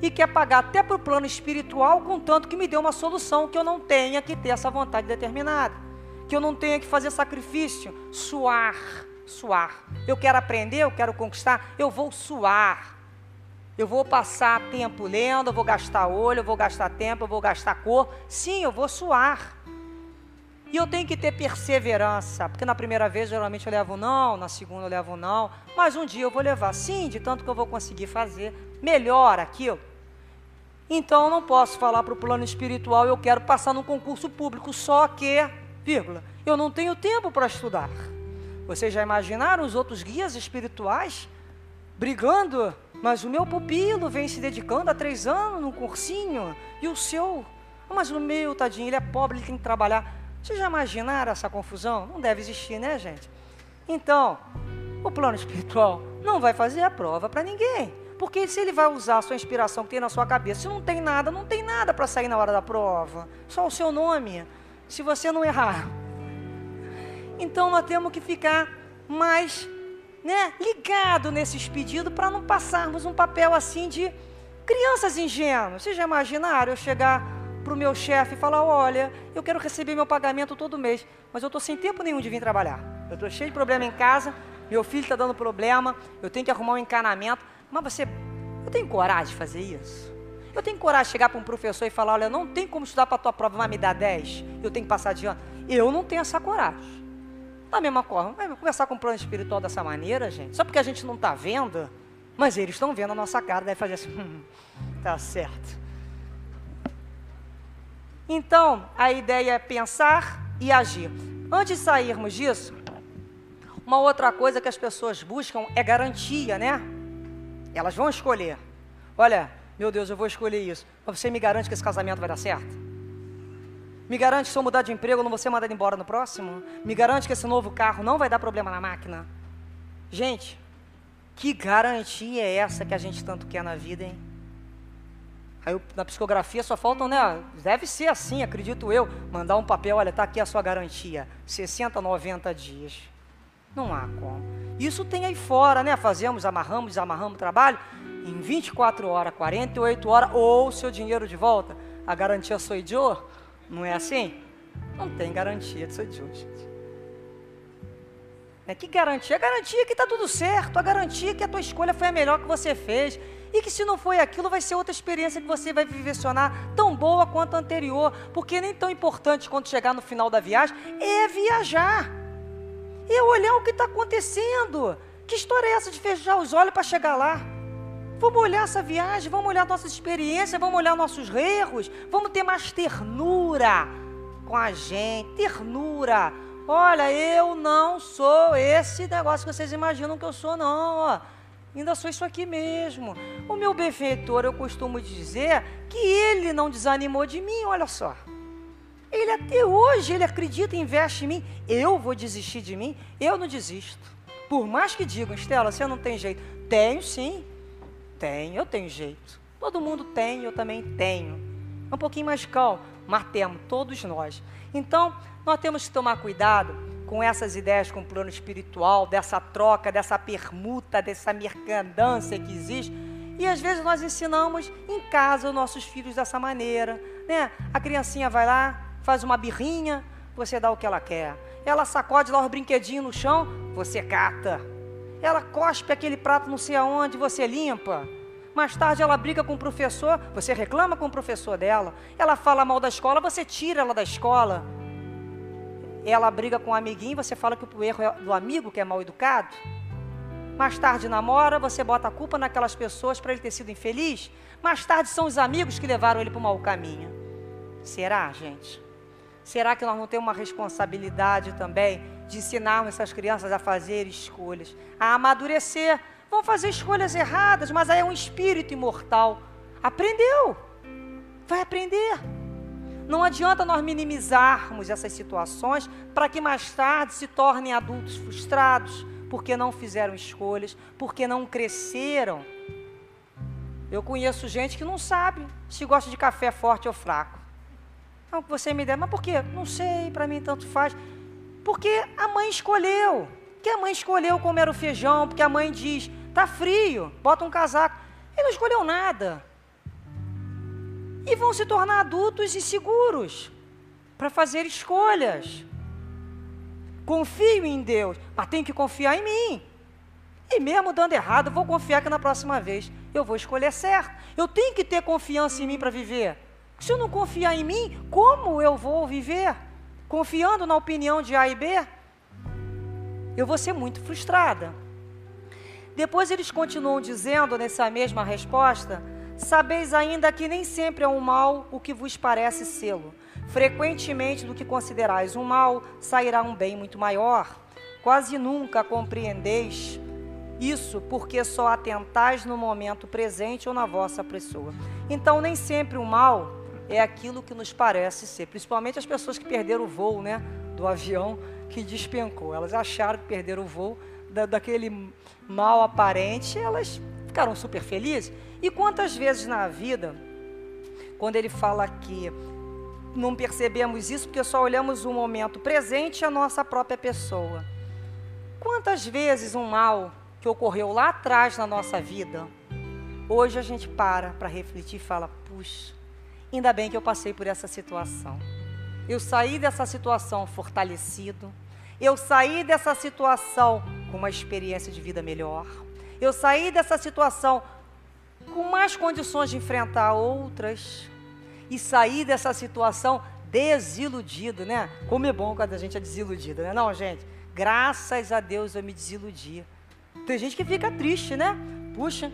E quer pagar até para o plano espiritual, contanto que me dê uma solução, que eu não tenha que ter essa vontade determinada. Que eu não tenha que fazer sacrifício, suar, suar. Eu quero aprender, eu quero conquistar, eu vou suar. Eu vou passar tempo lendo, eu vou gastar olho, eu vou gastar tempo, eu vou gastar cor. Sim, eu vou suar. E eu tenho que ter perseverança, porque na primeira vez geralmente eu levo não, na segunda eu levo não, mas um dia eu vou levar sim, de tanto que eu vou conseguir fazer melhor aquilo. Então eu não posso falar para o plano espiritual, eu quero passar num concurso público, só que, vírgula, eu não tenho tempo para estudar. Vocês já imaginaram os outros guias espirituais brigando mas o meu pupilo vem se dedicando há três anos no cursinho. E o seu? Mas o meu, tadinho, ele é pobre, ele tem que trabalhar. Vocês já imaginaram essa confusão? Não deve existir, né, gente? Então, o plano espiritual não vai fazer a prova para ninguém. Porque se ele vai usar a sua inspiração que tem na sua cabeça, se não tem nada, não tem nada para sair na hora da prova. Só o seu nome. Se você não errar. Então nós temos que ficar mais né, ligado nesses pedidos para não passarmos um papel assim de crianças ingênuas. Vocês já imaginaram eu chegar para o meu chefe e falar: olha, eu quero receber meu pagamento todo mês, mas eu estou sem tempo nenhum de vir trabalhar. Eu estou cheio de problema em casa, meu filho está dando problema, eu tenho que arrumar um encanamento. Mas você, eu tenho coragem de fazer isso? Eu tenho coragem de chegar para um professor e falar: olha, não tem como estudar para a tua prova, vai me dar 10, eu tenho que passar de ano. Eu não tenho essa coragem. Da mesma forma, vai conversar com o plano espiritual dessa maneira, gente? Só porque a gente não está vendo, mas eles estão vendo a nossa cara, deve fazer assim, hum, tá certo. Então, a ideia é pensar e agir. Antes de sairmos disso, uma outra coisa que as pessoas buscam é garantia, né? Elas vão escolher. Olha, meu Deus, eu vou escolher isso. Mas você me garante que esse casamento vai dar certo? Me garante que se eu mudar de emprego, eu não vou ser mandado embora no próximo? Me garante que esse novo carro não vai dar problema na máquina? Gente, que garantia é essa que a gente tanto quer na vida, hein? Aí na psicografia só faltam, né? Deve ser assim, acredito eu. Mandar um papel, olha, tá aqui a sua garantia. 60, 90 dias. Não há como. Isso tem aí fora, né? Fazemos, amarramos, desamarramos o trabalho em 24 horas, 48 horas, ou seu dinheiro de volta. A garantia sou idiota. Não é assim? Não tem garantia de ser de hoje. É que garantia? A garantia que está tudo certo, a garantia que a tua escolha foi a melhor que você fez. E que se não foi aquilo, vai ser outra experiência que você vai vivenciar tão boa quanto a anterior. Porque nem tão importante quando chegar no final da viagem é viajar. É olhar o que está acontecendo. Que história é essa de fechar os olhos para chegar lá? Vamos olhar essa viagem, vamos olhar nossas experiências, vamos olhar nossos erros, vamos ter mais ternura com a gente, ternura. Olha, eu não sou esse negócio que vocês imaginam que eu sou, não. Ó. Ainda sou isso aqui mesmo. O meu benfeitor, eu costumo dizer que ele não desanimou de mim, olha só. Ele até hoje, ele acredita investe em mim. Eu vou desistir de mim? Eu não desisto. Por mais que digam, Estela, você não tem jeito. Tenho sim. Tenho, eu tenho jeito. Todo mundo tem, eu também tenho. Um pouquinho mais calmo, mas temos, todos nós. Então, nós temos que tomar cuidado com essas ideias com o plano espiritual, dessa troca, dessa permuta, dessa mercandância que existe. E às vezes nós ensinamos em casa os nossos filhos dessa maneira. Né? A criancinha vai lá, faz uma birrinha, você dá o que ela quer. Ela sacode lá os brinquedinhos no chão, você cata. Ela cospe aquele prato não sei aonde, você limpa. Mais tarde ela briga com o professor, você reclama com o professor dela. Ela fala mal da escola, você tira ela da escola. Ela briga com o um amiguinho, você fala que o erro é do amigo que é mal educado. Mais tarde namora, você bota a culpa naquelas pessoas para ele ter sido infeliz. Mais tarde são os amigos que levaram ele para o mau caminho. Será, gente? Será que nós não temos uma responsabilidade também de ensinarmos essas crianças a fazer escolhas, a amadurecer? Vão fazer escolhas erradas, mas aí é um espírito imortal. Aprendeu, vai aprender. Não adianta nós minimizarmos essas situações para que mais tarde se tornem adultos frustrados, porque não fizeram escolhas, porque não cresceram. Eu conheço gente que não sabe se gosta de café forte ou fraco. Que você me der, mas por quê? Não sei, para mim tanto faz. Porque a mãe escolheu. Que a mãe escolheu comer o feijão, porque a mãe diz, tá frio, bota um casaco. Ele não escolheu nada. E vão se tornar adultos inseguros para fazer escolhas. Confio em Deus, mas tenho que confiar em mim. E mesmo dando errado, vou confiar que na próxima vez eu vou escolher certo. Eu tenho que ter confiança em mim para viver. Se eu não confiar em mim, como eu vou viver? Confiando na opinião de A e B? Eu vou ser muito frustrada. Depois eles continuam dizendo nessa mesma resposta: Sabeis ainda que nem sempre é um mal o que vos parece sê-lo. Frequentemente, do que considerais um mal, sairá um bem muito maior. Quase nunca compreendeis isso porque só atentais no momento presente ou na vossa pessoa. Então, nem sempre o mal é aquilo que nos parece ser, principalmente as pessoas que perderam o voo, né, do avião que despencou. Elas acharam que perderam o voo da, daquele mal aparente, elas ficaram super felizes. E quantas vezes na vida, quando ele fala que não percebemos isso porque só olhamos o momento presente e a nossa própria pessoa. Quantas vezes um mal que ocorreu lá atrás na nossa vida, hoje a gente para para refletir e fala: puxa, Ainda bem que eu passei por essa situação. Eu saí dessa situação fortalecido. Eu saí dessa situação com uma experiência de vida melhor. Eu saí dessa situação com mais condições de enfrentar outras. E saí dessa situação desiludido, né? Como é bom quando a gente é desiludido, né? Não, gente, graças a Deus eu me desiludi. Tem gente que fica triste, né? Puxa,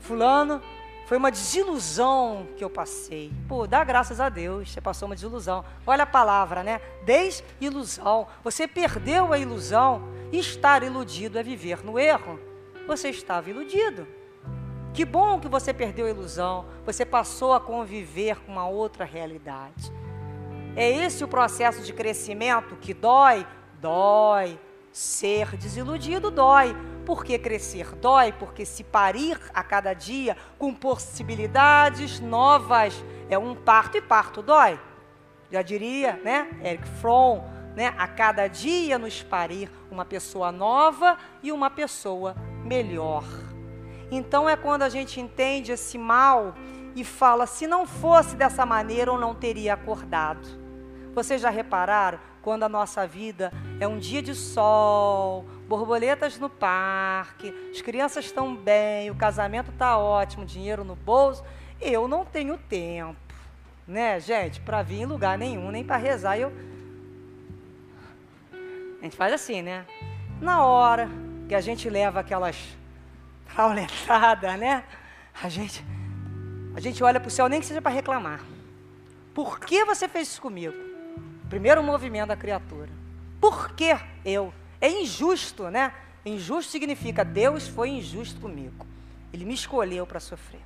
fulano foi uma desilusão que eu passei. Pô, dá graças a Deus, você passou uma desilusão. Olha a palavra, né? Desilusão. Você perdeu a ilusão. Estar iludido é viver no erro. Você estava iludido. Que bom que você perdeu a ilusão. Você passou a conviver com uma outra realidade. É esse o processo de crescimento que dói? Dói. Ser desiludido dói porque crescer dói, porque se parir a cada dia com possibilidades novas é um parto e parto dói. Já diria, né, Eric Fromm, né, a cada dia nos parir uma pessoa nova e uma pessoa melhor. Então é quando a gente entende esse mal e fala: se não fosse dessa maneira, eu não teria acordado. Vocês já repararam quando a nossa vida é um dia de sol, borboletas no parque, as crianças estão bem, o casamento está ótimo, dinheiro no bolso, eu não tenho tempo, né, gente, para vir em lugar nenhum, nem para rezar. Eu... A gente faz assim, né? Na hora que a gente leva aquelas trauletadas, né? A gente, a gente olha para o céu nem que seja para reclamar. Por que você fez isso comigo? Primeiro movimento da criatura. Por que eu? É injusto, né? Injusto significa Deus foi injusto comigo. Ele me escolheu para sofrer.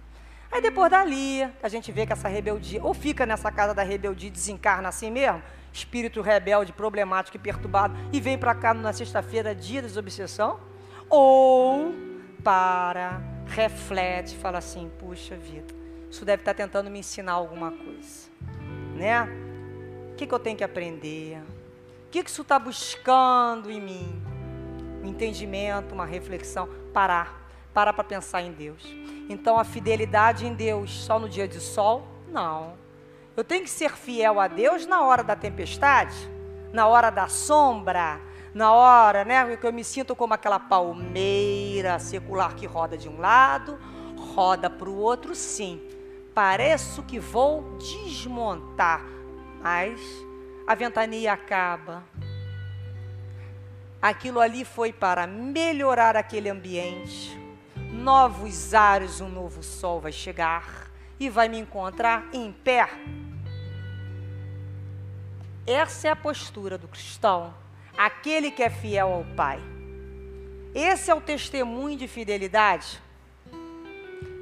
Aí depois dali, a gente vê que essa rebeldia, ou fica nessa casa da rebeldia e desencarna assim mesmo, espírito rebelde, problemático e perturbado, e vem para cá na sexta-feira, dia da desobsessão, ou para, reflete, fala assim: puxa vida, isso deve estar tá tentando me ensinar alguma coisa, né? O que, que eu tenho que aprender? O que, que isso está buscando em mim? Um entendimento, uma reflexão, parar, parar para pensar em Deus. Então, a fidelidade em Deus só no dia de sol? Não. Eu tenho que ser fiel a Deus na hora da tempestade, na hora da sombra, na hora, né, que eu me sinto como aquela palmeira secular que roda de um lado, roda para o outro, sim. Pareço que vou desmontar, mas a ventania acaba. Aquilo ali foi para melhorar aquele ambiente. Novos ares, um novo sol vai chegar e vai me encontrar em pé. Essa é a postura do cristão aquele que é fiel ao Pai. Esse é o testemunho de fidelidade.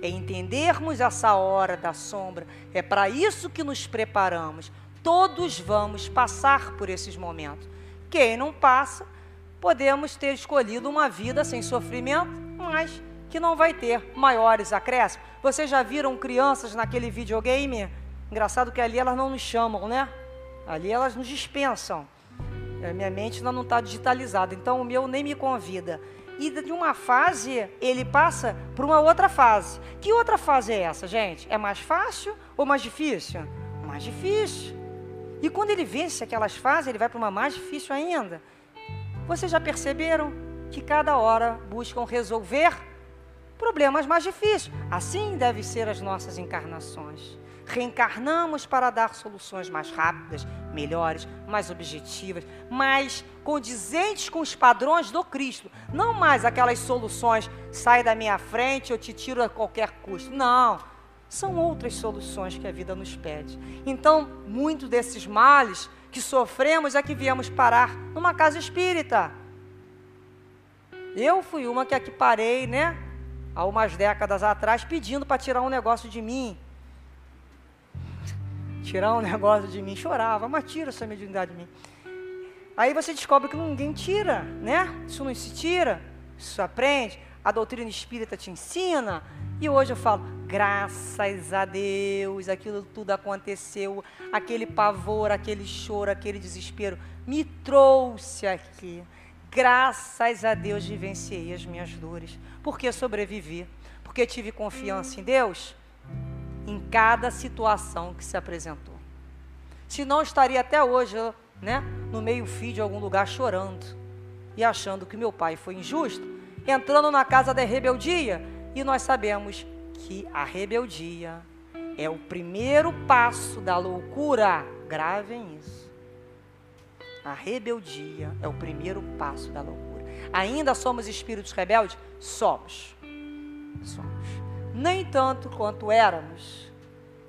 É entendermos essa hora da sombra. É para isso que nos preparamos. Todos vamos passar por esses momentos. Quem não passa, podemos ter escolhido uma vida sem sofrimento, mas que não vai ter maiores acréscimos. Vocês já viram crianças naquele videogame? Engraçado que ali elas não nos chamam, né? Ali elas nos dispensam. A minha mente ainda não está digitalizada, então o meu nem me convida. E de uma fase, ele passa para uma outra fase. Que outra fase é essa, gente? É mais fácil ou mais difícil? Mais difícil. E quando ele vence aquelas fases, ele vai para uma mais difícil ainda. Vocês já perceberam que cada hora buscam resolver problemas mais difíceis? Assim devem ser as nossas encarnações reencarnamos para dar soluções mais rápidas, melhores, mais objetivas, mais condizentes com os padrões do Cristo. Não mais aquelas soluções, sai da minha frente, eu te tiro a qualquer custo. Não. São outras soluções que a vida nos pede. Então, muitos desses males que sofremos é que viemos parar numa casa espírita. Eu fui uma que aqui parei, né? Há umas décadas atrás, pedindo para tirar um negócio de mim tirar um negócio de mim. Chorava, mas tira essa mediunidade de mim. Aí você descobre que ninguém tira, né? Isso não se tira, isso aprende. A doutrina espírita te ensina. E hoje eu falo, graças a Deus, aquilo tudo aconteceu, aquele pavor, aquele choro, aquele desespero me trouxe aqui. Graças a Deus vivenciei as minhas dores, porque sobrevivi, porque tive confiança em Deus em cada situação que se apresentou. Se não estaria até hoje, né, no meio-fio de algum lugar chorando e achando que meu pai foi injusto, entrando na casa da rebeldia, e nós sabemos que a rebeldia é o primeiro passo da loucura. Gravem isso. A rebeldia é o primeiro passo da loucura. Ainda somos espíritos rebeldes? Somos. Somos nem tanto quanto éramos,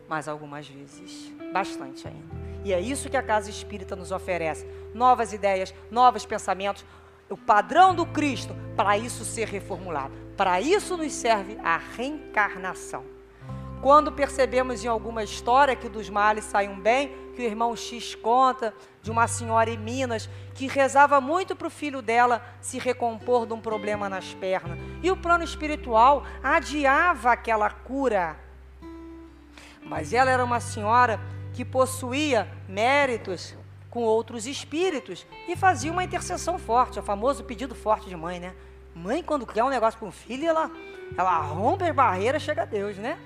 mas algumas vezes, bastante ainda. E é isso que a casa espírita nos oferece: novas ideias, novos pensamentos, o padrão do Cristo, para isso ser reformulado. Para isso nos serve a reencarnação. Quando percebemos em alguma história que dos males sai um bem, que o irmão X conta de uma senhora em Minas que rezava muito para o filho dela se recompor de um problema nas pernas. E o plano espiritual adiava aquela cura. Mas ela era uma senhora que possuía méritos com outros espíritos e fazia uma intercessão forte, o famoso pedido forte de mãe, né? Mãe, quando quer um negócio para um filho, ela, ela rompe as barreiras, chega a Deus, né?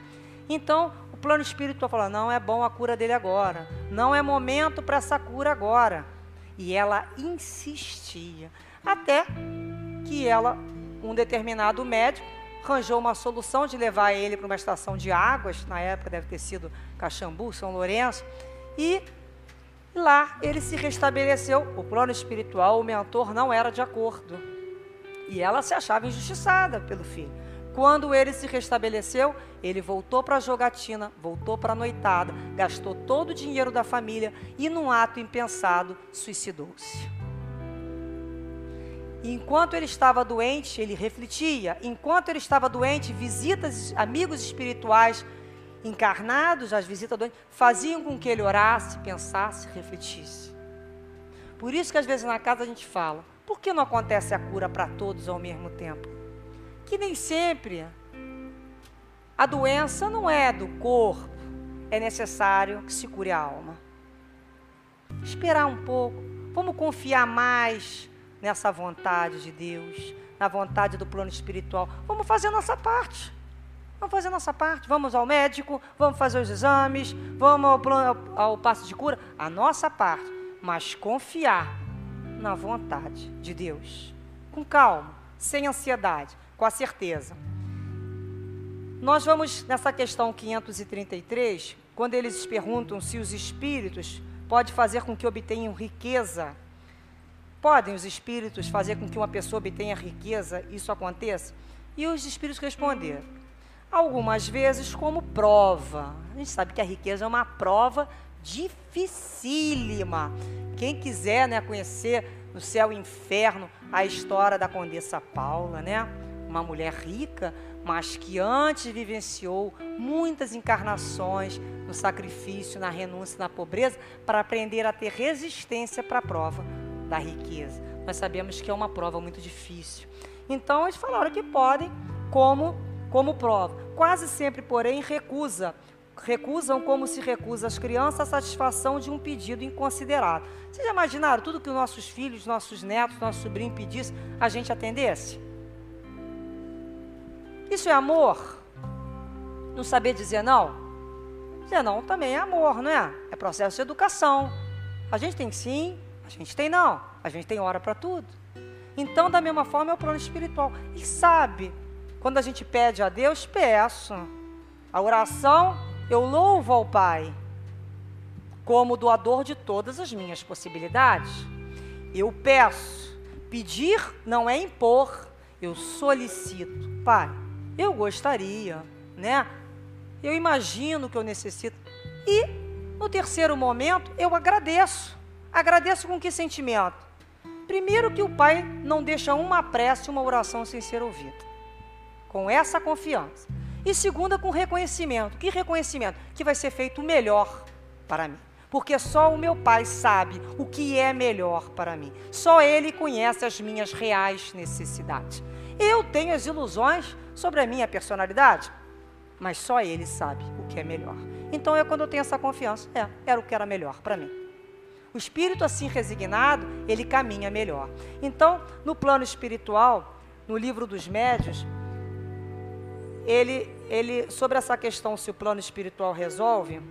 Então, plano espiritual fala: não é bom a cura dele agora, não é momento para essa cura agora. E ela insistia, até que ela, um determinado médico, arranjou uma solução de levar ele para uma estação de águas, na época deve ter sido Caxambu, São Lourenço, e lá ele se restabeleceu. O plano espiritual, o mentor não era de acordo. E ela se achava injustiçada pelo filho. Quando ele se restabeleceu, ele voltou para a jogatina, voltou para a noitada, gastou todo o dinheiro da família e, num ato impensado, suicidou-se. Enquanto ele estava doente, ele refletia. Enquanto ele estava doente, visitas, amigos espirituais encarnados, as visitas doentes, faziam com que ele orasse, pensasse, refletisse. Por isso que às vezes na casa a gente fala: por que não acontece a cura para todos ao mesmo tempo? Que nem sempre a doença não é do corpo, é necessário que se cure a alma. Esperar um pouco, vamos confiar mais nessa vontade de Deus, na vontade do plano espiritual. Vamos fazer a nossa parte. Vamos fazer a nossa parte. Vamos ao médico, vamos fazer os exames, vamos ao, plano, ao passo de cura. A nossa parte. Mas confiar na vontade de Deus. Com calma, sem ansiedade, com a certeza. Nós vamos nessa questão 533, quando eles perguntam se os espíritos podem fazer com que obtenham riqueza Podem os espíritos fazer com que uma pessoa obtenha riqueza, isso aconteça? E os espíritos responderam: algumas vezes como prova. A gente sabe que a riqueza é uma prova dificílima. Quem quiser né, conhecer no céu e inferno a história da Condessa Paula, né? Uma mulher rica, mas que antes vivenciou muitas encarnações no sacrifício, na renúncia, na pobreza, para aprender a ter resistência para a prova da riqueza. Nós sabemos que é uma prova muito difícil. Então, eles falaram que podem como, como prova. Quase sempre, porém, recusa. Recusam como se recusa às crianças a satisfação de um pedido inconsiderado. Vocês já imaginaram tudo que os nossos filhos, nossos netos, nosso sobrinho pedisse, a gente atendesse? Isso é amor? Não saber dizer não? Dizer não também é amor, não é? É processo de educação. A gente tem sim a gente tem não, a gente tem hora para tudo. Então, da mesma forma, é o plano espiritual. E sabe, quando a gente pede a Deus, peço. A oração, eu louvo ao Pai como doador de todas as minhas possibilidades. Eu peço. Pedir não é impor, eu solicito. Pai, eu gostaria, né? Eu imagino que eu necessito. E no terceiro momento, eu agradeço. Agradeço com que sentimento? Primeiro, que o Pai não deixa uma prece, uma oração sem ser ouvida. Com essa confiança. E segunda, com reconhecimento. Que reconhecimento? Que vai ser feito o melhor para mim. Porque só o meu Pai sabe o que é melhor para mim. Só Ele conhece as minhas reais necessidades. Eu tenho as ilusões sobre a minha personalidade, mas só Ele sabe o que é melhor. Então é quando eu tenho essa confiança. É, era o que era melhor para mim. O espírito assim resignado, ele caminha melhor. Então, no plano espiritual, no livro dos médios, ele, ele sobre essa questão se o plano espiritual resolve,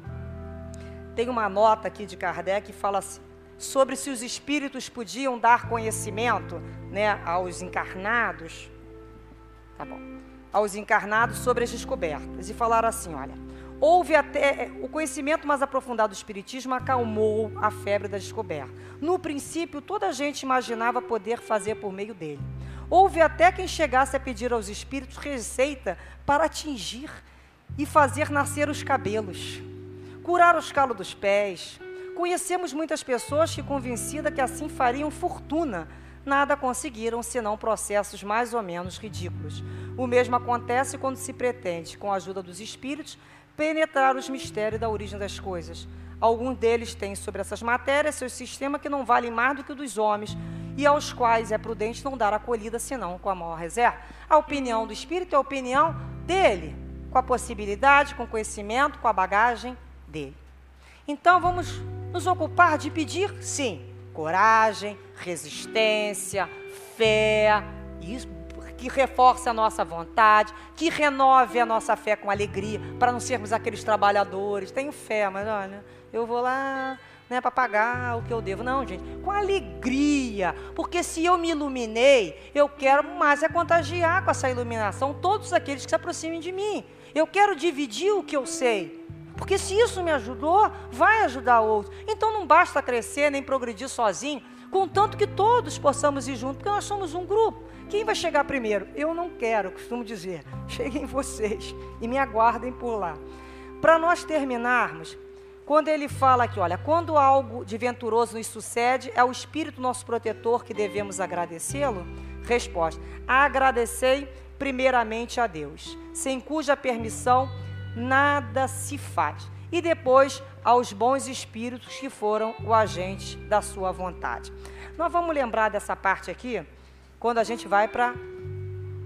tem uma nota aqui de Kardec que fala assim, sobre se os espíritos podiam dar conhecimento, né, aos encarnados, tá bom? Aos encarnados sobre as descobertas e falaram assim, olha, Houve até é, o conhecimento mais aprofundado do espiritismo acalmou a febre da descoberta. No princípio, toda a gente imaginava poder fazer por meio dele. Houve até quem chegasse a pedir aos espíritos receita para atingir e fazer nascer os cabelos, curar os calos dos pés. Conhecemos muitas pessoas que, convencidas que assim fariam fortuna, nada conseguiram senão processos mais ou menos ridículos. O mesmo acontece quando se pretende, com a ajuda dos espíritos, penetrar os mistérios da origem das coisas. Alguns deles têm sobre essas matérias seu sistema que não vale mais do que o dos homens e aos quais é prudente não dar acolhida senão com a maior reserva. A opinião do espírito é a opinião dele, com a possibilidade, com o conhecimento, com a bagagem dele. Então vamos nos ocupar de pedir, sim, coragem, resistência, fé, isso, que reforce a nossa vontade, que renove a nossa fé com alegria, para não sermos aqueles trabalhadores. Tenho fé, mas olha, eu vou lá né, para pagar o que eu devo. Não, gente, com alegria, porque se eu me iluminei, eu quero mais é contagiar com essa iluminação todos aqueles que se aproximem de mim. Eu quero dividir o que eu sei. Porque se isso me ajudou, vai ajudar outros. Então não basta crescer nem progredir sozinho Contanto que todos possamos ir juntos, porque nós somos um grupo. Quem vai chegar primeiro? Eu não quero, costumo dizer. Cheguem vocês e me aguardem por lá. Para nós terminarmos, quando ele fala aqui, olha, quando algo de venturoso nos sucede, é o Espírito nosso protetor que devemos agradecê-lo? Resposta: agradecei primeiramente a Deus, sem cuja permissão nada se faz. E depois aos bons espíritos que foram o agente da sua vontade. Nós vamos lembrar dessa parte aqui quando a gente vai para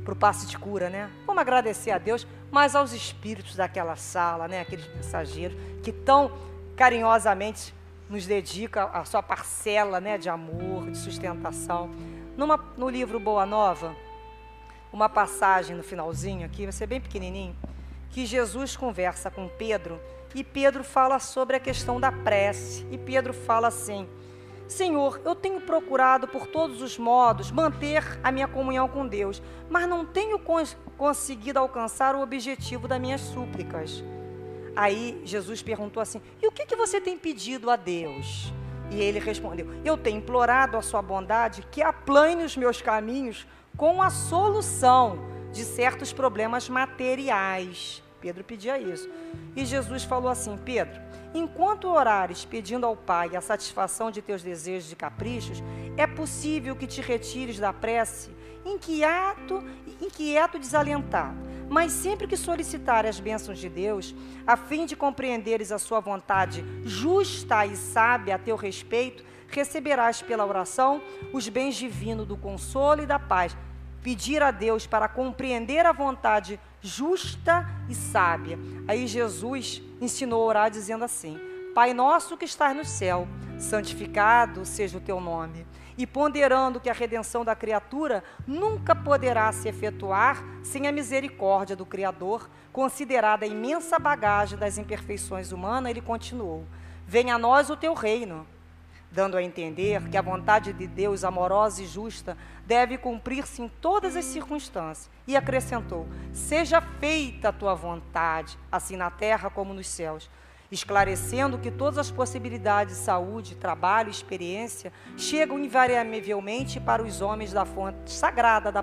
o passe de cura, né? Vamos agradecer a Deus, mas aos espíritos daquela sala, né? Aqueles mensageiros que tão carinhosamente nos dedica a sua parcela, né? De amor, de sustentação. Numa, no livro Boa Nova, uma passagem no finalzinho aqui, vai ser bem pequenininho, que Jesus conversa com Pedro e Pedro fala sobre a questão da prece. E Pedro fala assim: Senhor, eu tenho procurado por todos os modos manter a minha comunhão com Deus, mas não tenho cons conseguido alcançar o objetivo das minhas súplicas. Aí Jesus perguntou assim: E o que, que você tem pedido a Deus? E ele respondeu: Eu tenho implorado a sua bondade que aplane os meus caminhos com a solução de certos problemas materiais. Pedro pedia isso. E Jesus falou assim: Pedro, enquanto orares pedindo ao Pai a satisfação de teus desejos e caprichos, é possível que te retires da prece inquieto, inquieto desalentado. Mas sempre que solicitar as bênçãos de Deus, a fim de compreenderes a sua vontade justa e sábia a teu respeito, receberás pela oração os bens divinos do consolo e da paz. Pedir a Deus para compreender a vontade justa e sábia. Aí Jesus ensinou a orar dizendo assim: Pai nosso que estás no céu, santificado seja o teu nome. E ponderando que a redenção da criatura nunca poderá se efetuar sem a misericórdia do Criador, considerada a imensa bagagem das imperfeições humanas, ele continuou: Venha a nós o teu reino dando a entender que a vontade de Deus amorosa e justa deve cumprir-se em todas as circunstâncias. E acrescentou: Seja feita a tua vontade, assim na terra como nos céus, esclarecendo que todas as possibilidades de saúde, trabalho experiência chegam invariavelmente para os homens da fonte sagrada da,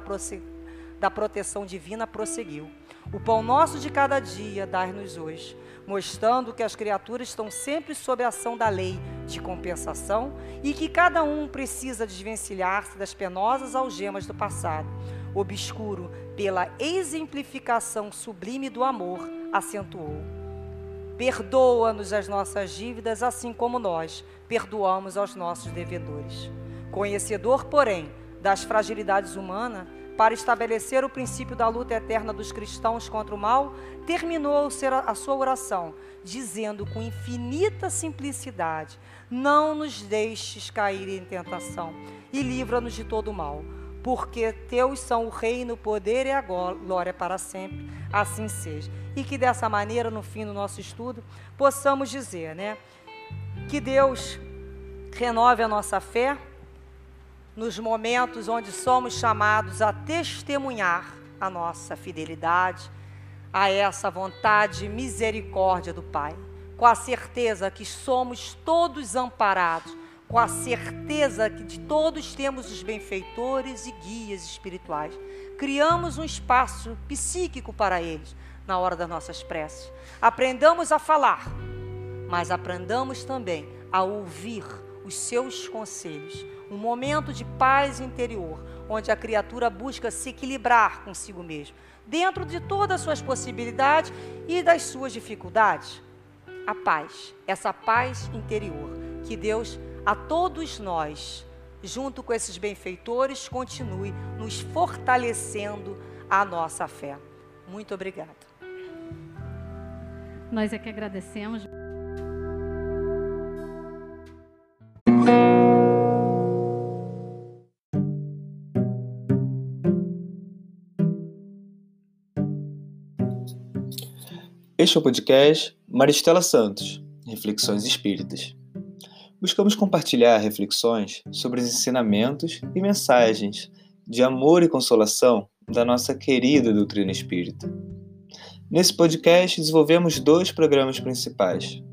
da proteção divina, prosseguiu. O pão nosso de cada dia dai-nos hoje mostrando que as criaturas estão sempre sob a ação da lei de compensação e que cada um precisa desvencilhar-se das penosas algemas do passado. Obscuro pela exemplificação sublime do amor, acentuou. Perdoa-nos as nossas dívidas, assim como nós perdoamos aos nossos devedores. Conhecedor, porém, das fragilidades humanas, para estabelecer o princípio da luta eterna dos cristãos contra o mal, terminou a sua oração, dizendo com infinita simplicidade: Não nos deixes cair em tentação e livra-nos de todo o mal, porque teus são o reino, o poder e a glória para sempre. Assim seja. E que dessa maneira, no fim do nosso estudo, possamos dizer, né, que Deus renove a nossa fé nos momentos onde somos chamados a testemunhar a nossa fidelidade a essa vontade e misericórdia do Pai, com a certeza que somos todos amparados, com a certeza que de todos temos os benfeitores e guias espirituais. Criamos um espaço psíquico para eles na hora das nossas preces. Aprendamos a falar, mas aprendamos também a ouvir os seus conselhos um momento de paz interior, onde a criatura busca se equilibrar consigo mesmo, dentro de todas as suas possibilidades e das suas dificuldades. A paz, essa paz interior, que Deus a todos nós, junto com esses benfeitores, continue nos fortalecendo a nossa fé. Muito obrigada. Nós é que agradecemos. Este é o podcast Maristela Santos, Reflexões Espíritas. Buscamos compartilhar reflexões sobre os ensinamentos e mensagens de amor e consolação da nossa querida doutrina espírita. Nesse podcast, desenvolvemos dois programas principais.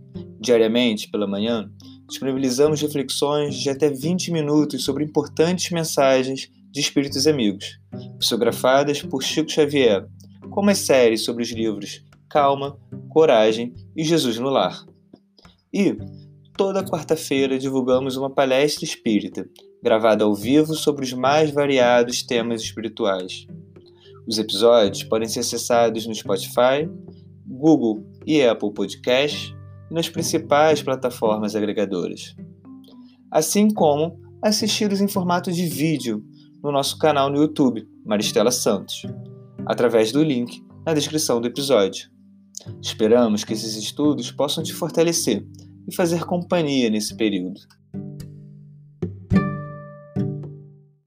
Diariamente, pela manhã, disponibilizamos reflexões de até 20 minutos sobre importantes mensagens de espíritos amigos, psicografadas por Chico Xavier, como as séries sobre os livros Calma, Coragem e Jesus no Lar. E toda quarta-feira divulgamos uma palestra espírita, gravada ao vivo sobre os mais variados temas espirituais. Os episódios podem ser acessados no Spotify, Google e Apple Podcasts e nas principais plataformas agregadoras. Assim como assisti-los em formato de vídeo no nosso canal no YouTube, Maristela Santos, através do link na descrição do episódio. Esperamos que esses estudos possam te fortalecer e fazer companhia nesse período.